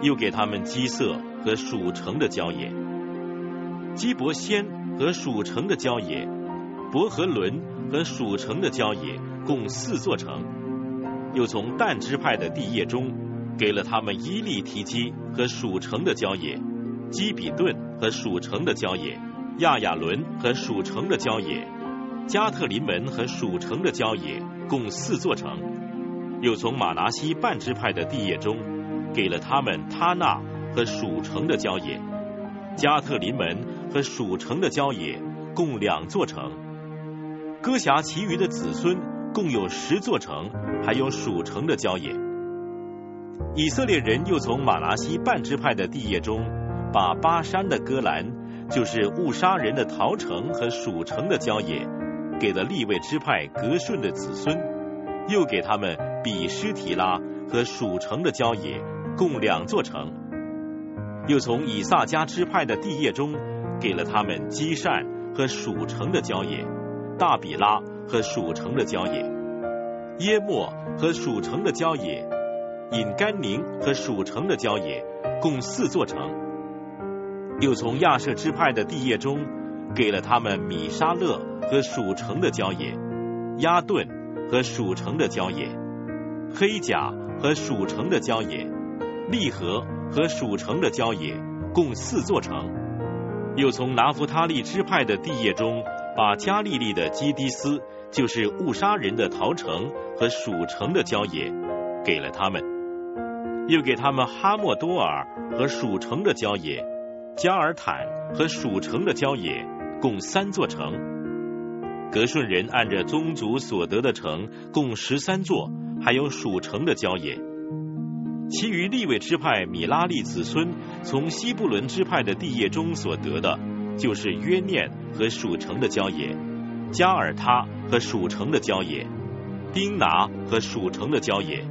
A: 又给他们基色和属城的郊野，基伯仙和属城的郊野，伯和伦和属城的郊野，共四座城。又从但支派的地业中给了他们伊利提基和属城的郊野，基比顿和属城的郊野，亚亚伦和属城的郊野，加特林门和属城的郊野。共四座城，又从马拿西半支派的地业中给了他们他纳和属城的郊野，加特林门和属城的郊野共两座城。哥辖其余的子孙共有十座城，还有属城的郊野。以色列人又从马拿西半支派的地业中把巴山的戈兰，就是误杀人的陶城和属城的郊野。给了立位支派格顺的子孙，又给他们比施提拉和属城的郊野，共两座城。又从以撒迦支派的地业中，给了他们基善和属城的郊野，大比拉和属城的郊野，耶莫和属城的郊野，引甘宁和属城的郊野，共四座城。又从亚舍支派的地业中，给了他们米沙勒。和属城的郊野，亚顿和属城的郊野，黑甲和属城的郊野，利河和属城的郊野，共四座城。又从拿弗他利支派的地业中，把加利利的基迪斯，就是误杀人的陶城和属城的郊野，给了他们。又给他们哈莫多尔和属城的郊野，加尔坦和属城的郊野，共三座城。格顺人按着宗族所得的城共十三座，还有属城的郊野。其余立位支派米拉利子孙从西布伦支派的地业中所得的，就是约念和属城的郊野，加尔他和属城的郊野，丁拿和属城的郊野，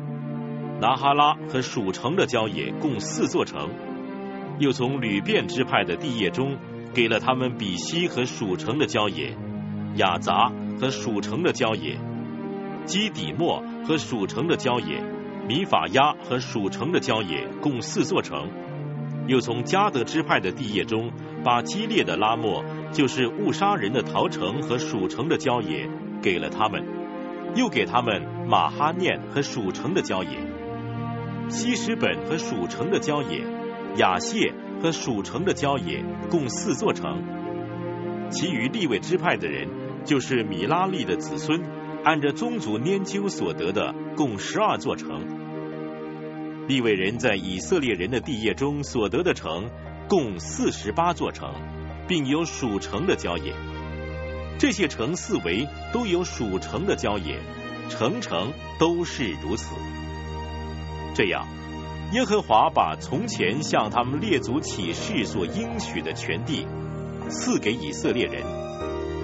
A: 拿哈拉和属城的郊野，共四座城。又从吕遍支派的地业中给了他们比西和属城的郊野。雅杂和属城的郊野，基底莫和属城的郊野，米法亚和属城的郊野，共四座城。又从加德支派的地业中，把激烈的拉莫，就是误杀人的陶城和属城的郊野，给了他们。又给他们马哈念和属城的郊野，西什本和属城的郊野，雅谢和属城的郊野，共四座城。其余立位支派的人。就是米拉利的子孙，按着宗族研究所得的，共十二座城。利未人在以色列人的地业中所得的城，共四十八座城，并有属城的郊野。这些城四围都有属城的郊野，城城都是如此。这样，耶和华把从前向他们列祖起誓所应许的全地赐给以色列人，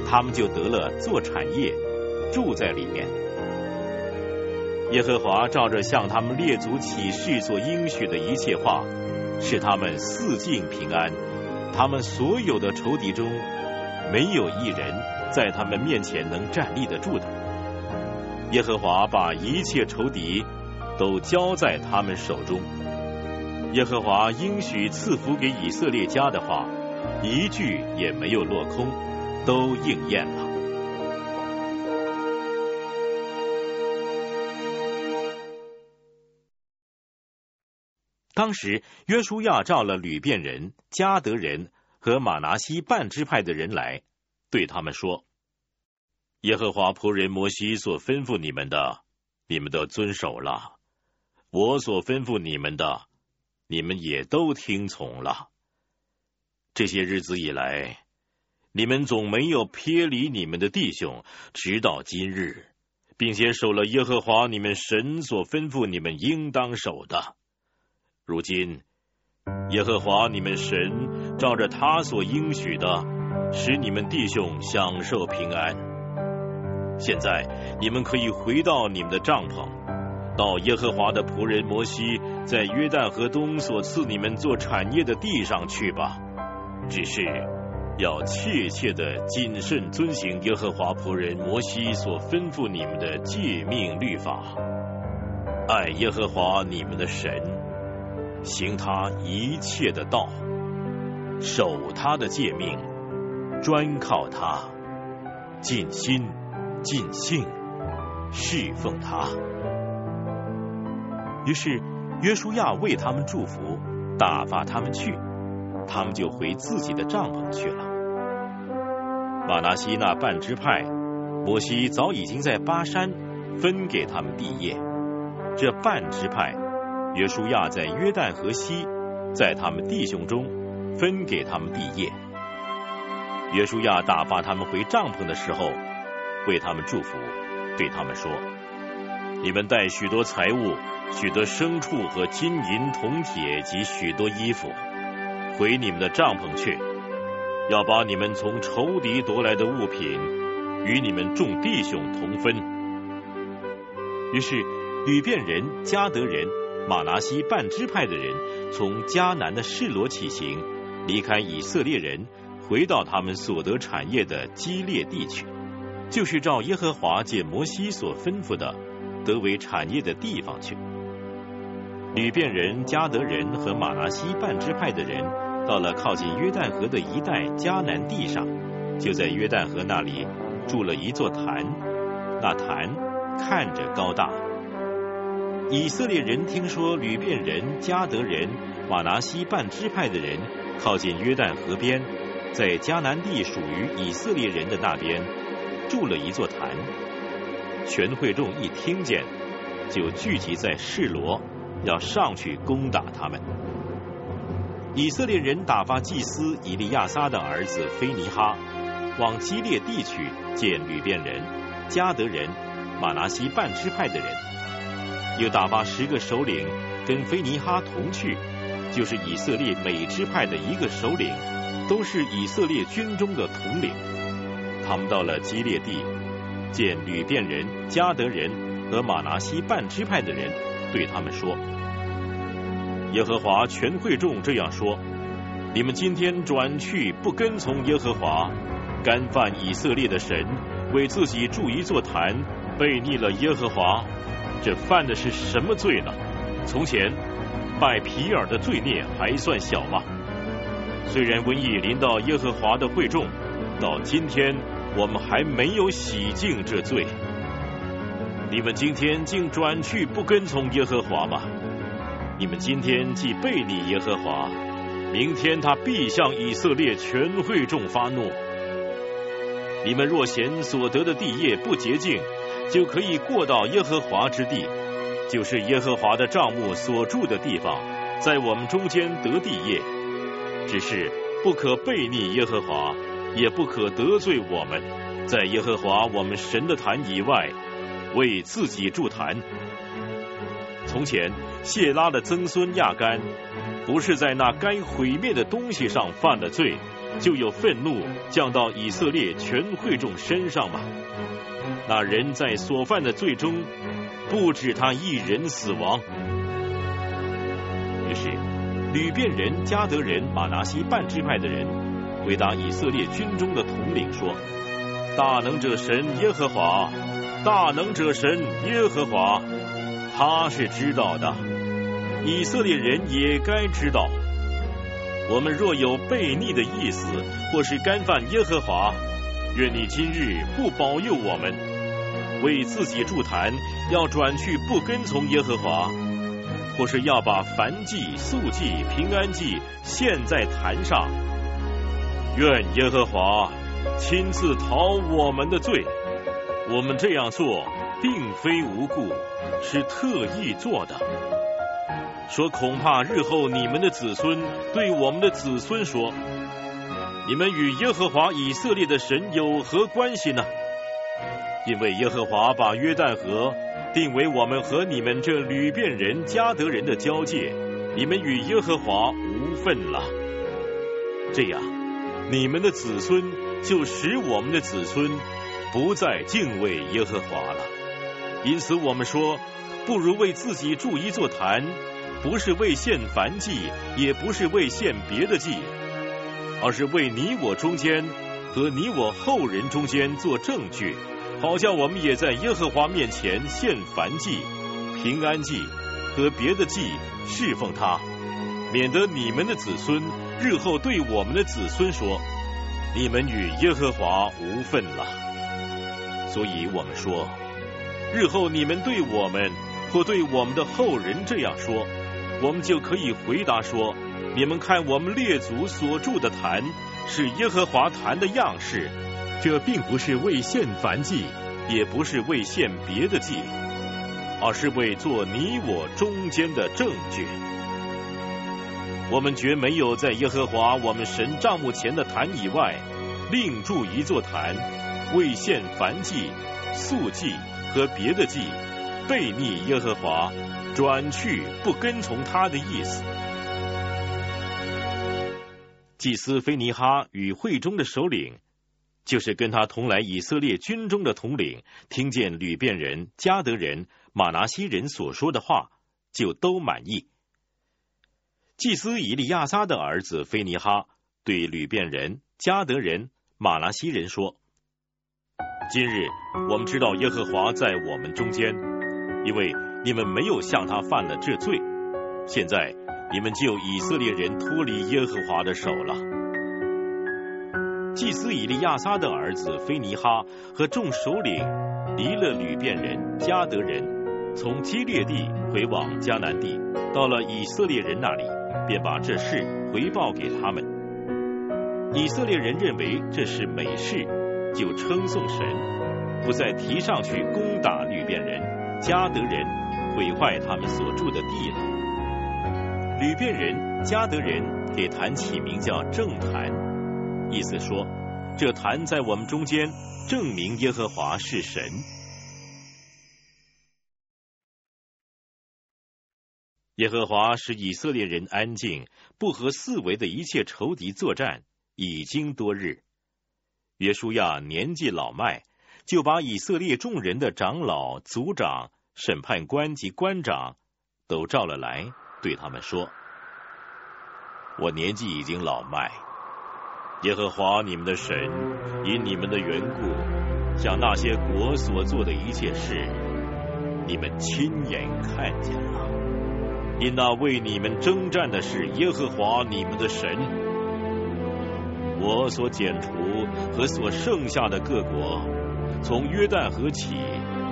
A: 他们就得了做产业，住在里面。耶和华照着向他们列祖起誓所应许的一切话，使他们四境平安。他们所有的仇敌中，没有一人在他们面前能站立得住的。耶和华把一切仇敌都交在他们手中。耶和华应许赐福给以色列家的话，一句也没有落空，都应验了。当时，约书亚召了吕遍人、加德人和马拿西半支派的人来，对他们说：“耶和华仆人摩西所吩咐你们的，你们都遵守了；我所吩咐你们的，你们也都听从了。这些日子以来，你们总没有偏离你们的弟兄，直到今日，并且守了耶和华你们神所吩咐你们应当守的。”如今，耶和华你们神照着他所应许的，使你们弟兄享受平安。现在你们可以回到你们的帐篷，到耶和华的仆人摩西在约旦河东所赐你们做产业的地上去吧。只是要切切的谨慎遵行耶和华仆人摩西所吩咐你们的诫命律法，爱耶和华你们的神。行他一切的道，守他的诫命，专靠他，尽心尽性侍奉他。于是约书亚为他们祝福，打发他们去，他们就回自己的帐篷去了。马拿西那半支派，摩西早已经在巴山分给他们地业，这半支派。约书亚在约旦河西，在他们弟兄中分给他们地业。约书亚打发他们回帐篷的时候，为他们祝福，对他们说：“你们带许多财物、许多牲畜和金银铜铁及许多衣服，回你们的帐篷去，要把你们从仇敌夺来的物品与你们众弟兄同分。”于是吕遍人、加德人。马拿西半支派的人从迦南的示罗起行，离开以色列人，回到他们所得产业的基列地区，就是照耶和华借摩西所吩咐的，得为产业的地方去。吕遍人、加德人和马拿西半支派的人，到了靠近约旦河的一带迦南地上，就在约旦河那里筑了一座坛，那坛看着高大。以色列人听说吕遍人、加德人、马拿西半支派的人靠近约旦河边，在迦南地属于以色列人的那边筑了一座坛。全会众一听见，就聚集在示罗，要上去攻打他们。以色列人打发祭司以利亚撒的儿子菲尼哈往基列地去见吕遍人、加德人、马拿西半支派的人。又打发十个首领跟菲尼哈同去，就是以色列每支派的一个首领，都是以色列军中的统领。他们到了基列地，见吕遍人、加德人和马拿西半支派的人，对他们说：“耶和华全会众这样说：你们今天转去不跟从耶和华，干犯以色列的神，为自己筑一座坛，背逆了耶和华。”这犯的是什么罪呢？从前拜皮尔的罪孽还算小吗？虽然瘟疫临到耶和华的会众，到今天我们还没有洗净这罪。你们今天竟转去不跟从耶和华吗？你们今天既背逆耶和华，明天他必向以色列全会众发怒。你们若嫌所得的地业不洁净，就可以过到耶和华之地，就是耶和华的帐幕所住的地方，在我们中间得地业。只是不可背逆耶和华，也不可得罪我们，在耶和华我们神的坛以外，为自己筑坛。从前谢拉的曾孙亚干，不是在那该毁灭的东西上犯了罪，就有愤怒降到以色列全会众身上吗？那人在所犯的罪中，不止他一人死亡。于是，吕遍人、加德人、马拿西半支派的人回答以色列军中的统领说：“大能者神耶和华，大能者神耶和华，他是知道的，以色列人也该知道。我们若有悖逆的意思，或是干犯耶和华，愿你今日不保佑我们。”为自己筑坛，要转去不跟从耶和华，或是要把燔祭、素祭、平安祭献在坛上。愿耶和华亲自讨我们的罪。我们这样做，并非无故，是特意做的。说恐怕日后你们的子孙对我们的子孙说：你们与耶和华以色列的神有何关系呢？因为耶和华把约旦河定为我们和你们这旅遍人、加德人的交界，你们与耶和华无份了。这样，你们的子孙就使我们的子孙不再敬畏耶和华了。因此，我们说，不如为自己筑一座坛，不是为献燔祭，也不是为献别的祭，而是为你我中间和你我后人中间做证据。好叫我们也在耶和华面前献燔祭、平安祭和别的祭侍奉他，免得你们的子孙日后对我们的子孙说：“你们与耶和华无份了。”所以我们说，日后你们对我们或对我们的后人这样说，我们就可以回答说：“你们看，我们列祖所住的坛是耶和华坛的样式。”这并不是为献燔祭，也不是为献别的祭，而是为做你我中间的证据。我们绝没有在耶和华我们神帐目前的坛以外，另筑一座坛，为献燔祭、素祭和别的祭，背逆耶和华，转去不跟从他的意思。祭司菲尼哈与会中的首领。就是跟他同来以色列军中的统领，听见吕遍人、加德人、马拿西人所说的话，就都满意。祭司以利亚撒的儿子菲尼哈对吕遍人、加德人、马拉西人说：“今日我们知道耶和华在我们中间，因为你们没有向他犯了这罪。现在你们就以色列人脱离耶和华的手了。”祭司以利亚撒的儿子菲尼哈和众首领离了吕遍人、加德人，从基列地回往迦南地，到了以色列人那里，便把这事回报给他们。以色列人认为这是美事，就称颂神，不再提上去攻打吕遍人、加德人，毁坏他们所住的地了。吕遍人、加德人给坛起名叫正坛。意思说，这坛在我们中间，证明耶和华是神。耶和华使以色列人安静，不和四围的一切仇敌作战，已经多日。约书亚年纪老迈，就把以色列众人的长老、族长、审判官及官长都召了来，对他们说：“我年纪已经老迈。”耶和华你们的神，因你们的缘故，向那些国所做的一切事，你们亲眼看见了。因那为你们征战的是耶和华你们的神。我所剪除和所剩下的各国，从约旦河起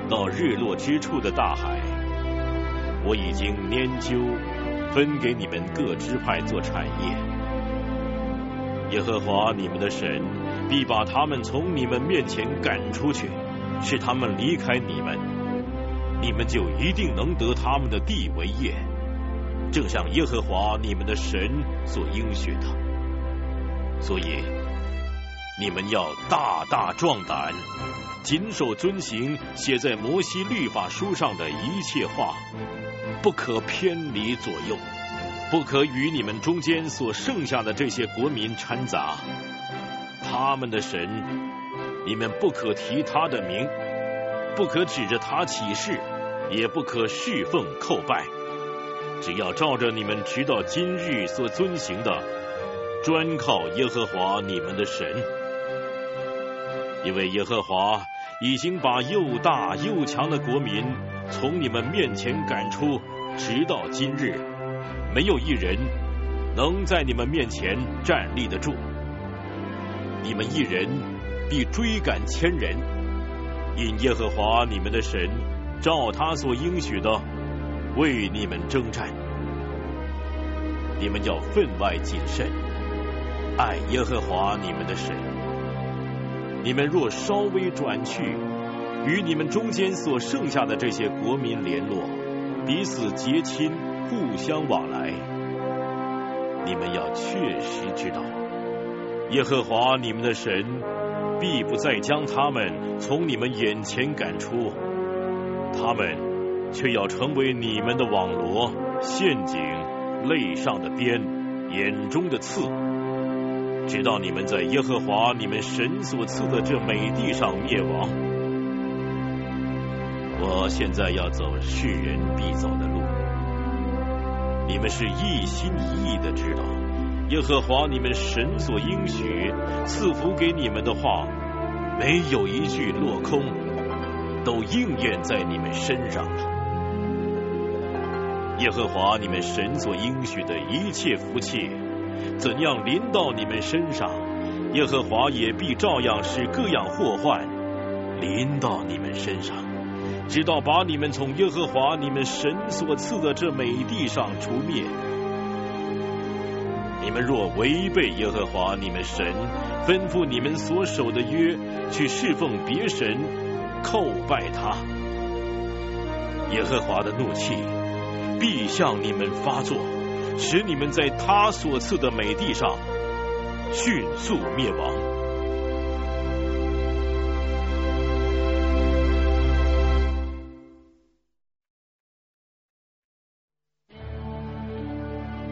A: 到日落之处的大海，我已经研究，分给你们各支派做产业。耶和华你们的神必把他们从你们面前赶出去，使他们离开你们，你们就一定能得他们的地为业，正像耶和华你们的神所应许的。所以，你们要大大壮胆，谨守遵行写在摩西律法书上的一切话，不可偏离左右，不可与你们中间所剩下的这些国民掺杂。他们的神，你们不可提他的名，不可指着他起誓，也不可侍奉叩拜，只要照着你们直到今日所遵行的，专靠耶和华你们的神。因为耶和华已经把又大又强的国民从你们面前赶出，直到今日，没有一人能在你们面前站立得住。你们一人必追赶千人，因耶和华你们的神照他所应许的为你们征战。你们要分外谨慎，爱耶和华你们的神。你们若稍微转去，与你们中间所剩下的这些国民联络，彼此结亲，互相往来，你们要确实知道，耶和华你们的神必不再将他们从你们眼前赶出，他们却要成为你们的网罗、陷阱、肋上的鞭、眼中的刺。直到你们在耶和华你们神所赐的这美地上灭亡。我现在要走世人必走的路，你们是一心一意的知道，耶和华你们神所应许赐福给你们的话，没有一句落空，都应验在你们身上了。耶和华你们神所应许的一切福气。怎样临到你们身上，耶和华也必照样使各样祸患临到你们身上，直到把你们从耶和华你们神所赐的这美地上除灭。你们若违背耶和华你们神吩咐你们所守的约，去侍奉别神，叩拜他，耶和华的怒气必向你们发作。使你们在他所赐的美地上迅速灭亡。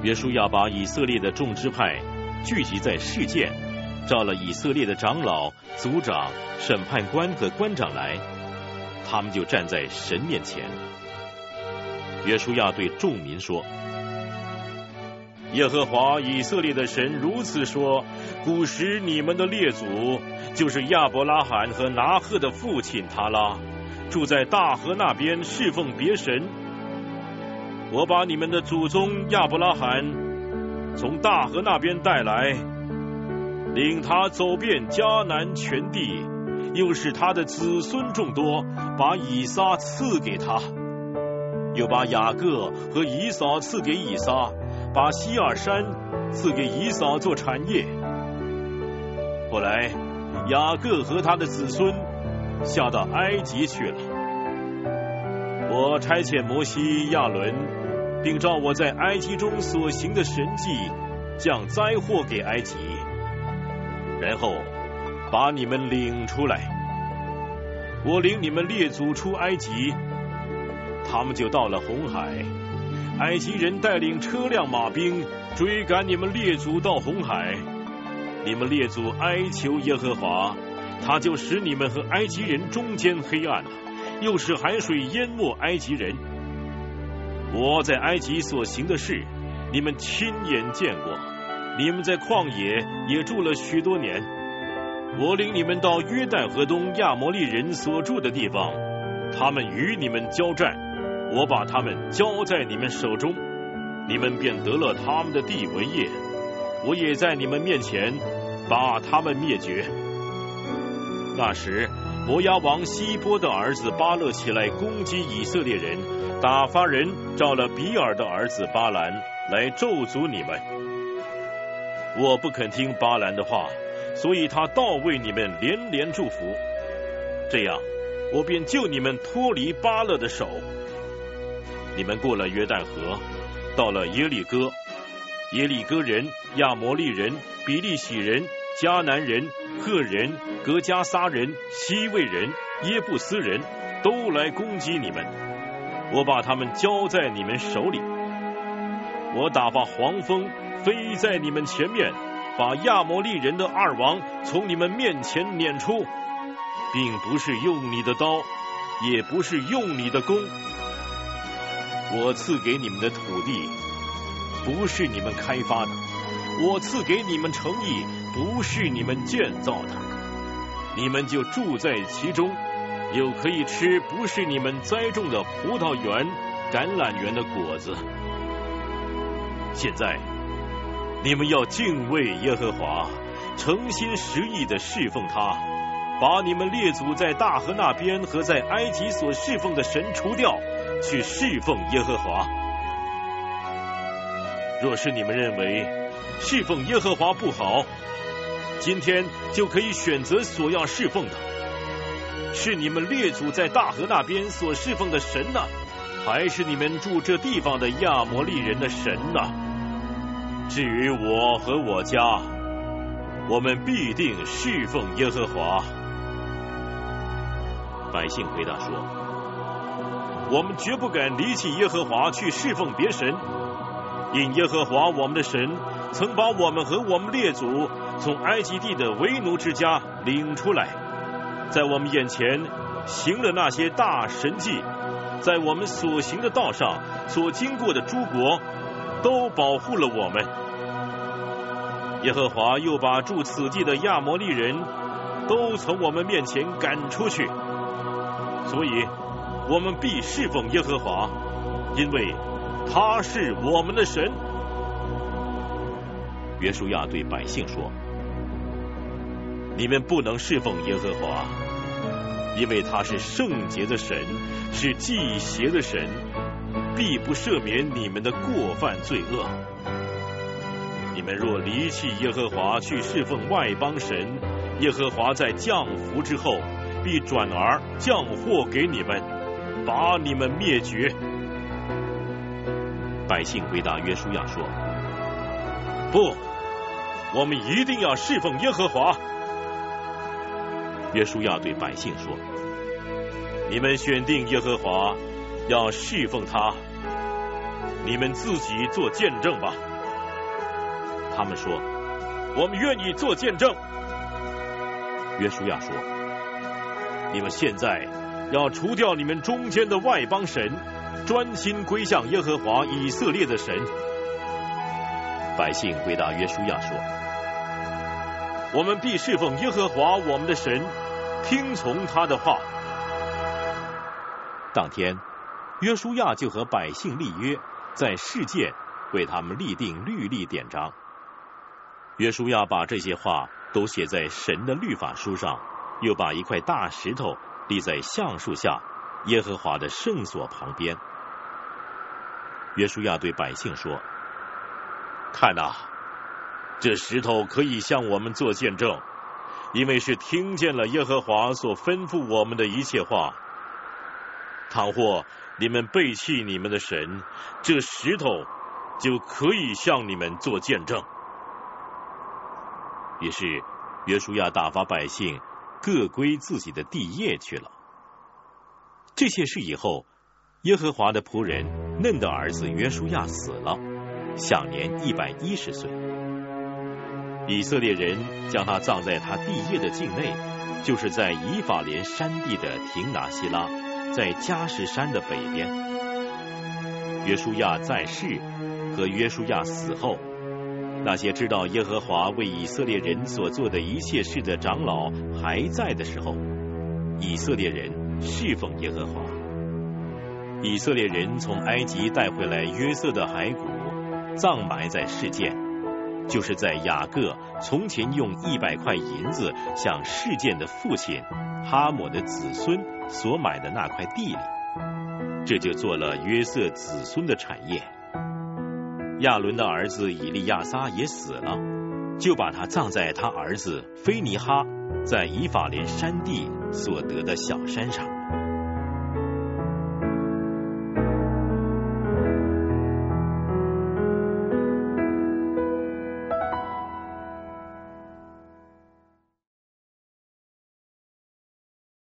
A: 约书亚把以色列的众支派聚集在世界，召了以色列的长老、族长、审判官和官长来，他们就站在神面前。约书亚对众民说。耶和华以色列的神如此说：古时你们的列祖，就是亚伯拉罕和拿赫的父亲他拉，住在大河那边侍奉别神。我把你们的祖宗亚伯拉罕从大河那边带来，领他走遍迦南全地，又使他的子孙众多，把以撒赐给他，又把雅各和以扫赐给以撒。把希尔山赐给以扫做产业。后来雅各和他的子孙下到埃及去了。我差遣摩西、亚伦，并照我在埃及中所行的神迹，降灾祸给埃及，然后把你们领出来。我领你们列祖出埃及，他们就到了红海。埃及人带领车辆马兵追赶你们列祖到红海，你们列祖哀求耶和华，他就使你们和埃及人中间黑暗，又使海水淹没埃及人。我在埃及所行的事，你们亲眼见过。你们在旷野也住了许多年。我领你们到约旦河东亚摩利人所住的地方，他们与你们交战。我把他们交在你们手中，你们便得了他们的地为业。我也在你们面前把他们灭绝。那时，伯牙王希波的儿子巴勒起来攻击以色列人，打发人召了比尔的儿子巴兰来咒诅你们。我不肯听巴兰的话，所以他倒为你们连连祝福。这样，我便救你们脱离巴勒的手。你们过了约旦河，到了耶利哥，耶利哥人、亚摩利人、比利洗人、迦南人、赫人、格加撒人、西魏人、耶布斯人都来攻击你们，我把他们交在你们手里。我打发黄蜂飞在你们前面，把亚摩利人的二王从你们面前撵出，并不是用你的刀，也不是用你的弓。我赐给你们的土地，不是你们开发的；我赐给你们诚意，不是你们建造的。你们就住在其中，又可以吃不是你们栽种的葡萄园、橄榄园的果子。现在，你们要敬畏耶和华，诚心实意的侍奉他，把你们列祖在大河那边和在埃及所侍奉的神除掉。去侍奉耶和华。若是你们认为侍奉耶和华不好，今天就可以选择所要侍奉的，是你们列祖在大河那边所侍奉的神呢，还是你们住这地方的亚摩利人的神呢？至于我和我家，我们必定侍奉耶和华。百姓回答说。我们绝不敢离弃耶和华去侍奉别神，因耶和华我们的神曾把我们和我们列祖从埃及地的为奴之家领出来，在我们眼前行了那些大神迹，在我们所行的道上所经过的诸国都保护了我们。耶和华又把住此地的亚摩利人都从我们面前赶出去，所以。我们必侍奉耶和华，因为他是我们的神。约书亚对百姓说：“你们不能侍奉耶和华，因为他是圣洁的神，是祭邪的神，必不赦免你们的过犯罪恶。你们若离弃耶和华去侍奉外邦神，耶和华在降福之后，必转而降祸给你们。”把你们灭绝！百姓回答约书亚说：“不，我们一定要侍奉耶和华。”约书亚对百姓说：“你们选定耶和华，要侍奉他，你们自己做见证吧。”他们说：“我们愿意做见证。”约书亚说：“你们现在。”要除掉你们中间的外邦神，专心归向耶和华以色列的神。百姓回答约书亚说：“我们必侍奉耶和华我们的神，听从他的话。”当天，约书亚就和百姓立约，在世界为他们立定律例典章。约书亚把这些话都写在神的律法书上，又把一块大石头。立在橡树下，耶和华的圣所旁边。约书亚对百姓说：“看呐，这石头可以向我们做见证，因为是听见了耶和华所吩咐我们的一切话。倘或你们背弃你们的神，这石头就可以向你们做见证。”于是约书亚打发百姓。各归自己的地业去了。这些事以后，耶和华的仆人嫩的儿子约书亚死了，享年一百一十岁。以色列人将他葬在他地业的境内，就是在以法莲山地的廷拿希拉，在加什山的北边。约书亚在世和约书亚死后。那些知道耶和华为以色列人所做的一切事的长老还在的时候，以色列人侍奉耶和华。以色列人从埃及带回来约瑟的骸骨，葬埋在世件，就是在雅各从前用一百块银子向世件的父亲哈姆的子孙所买的那块地里，这就做了约瑟子孙的产业。亚伦的儿子以利亚撒也死了，就把他葬在他儿子菲尼哈在以法莲山地所得的小山上。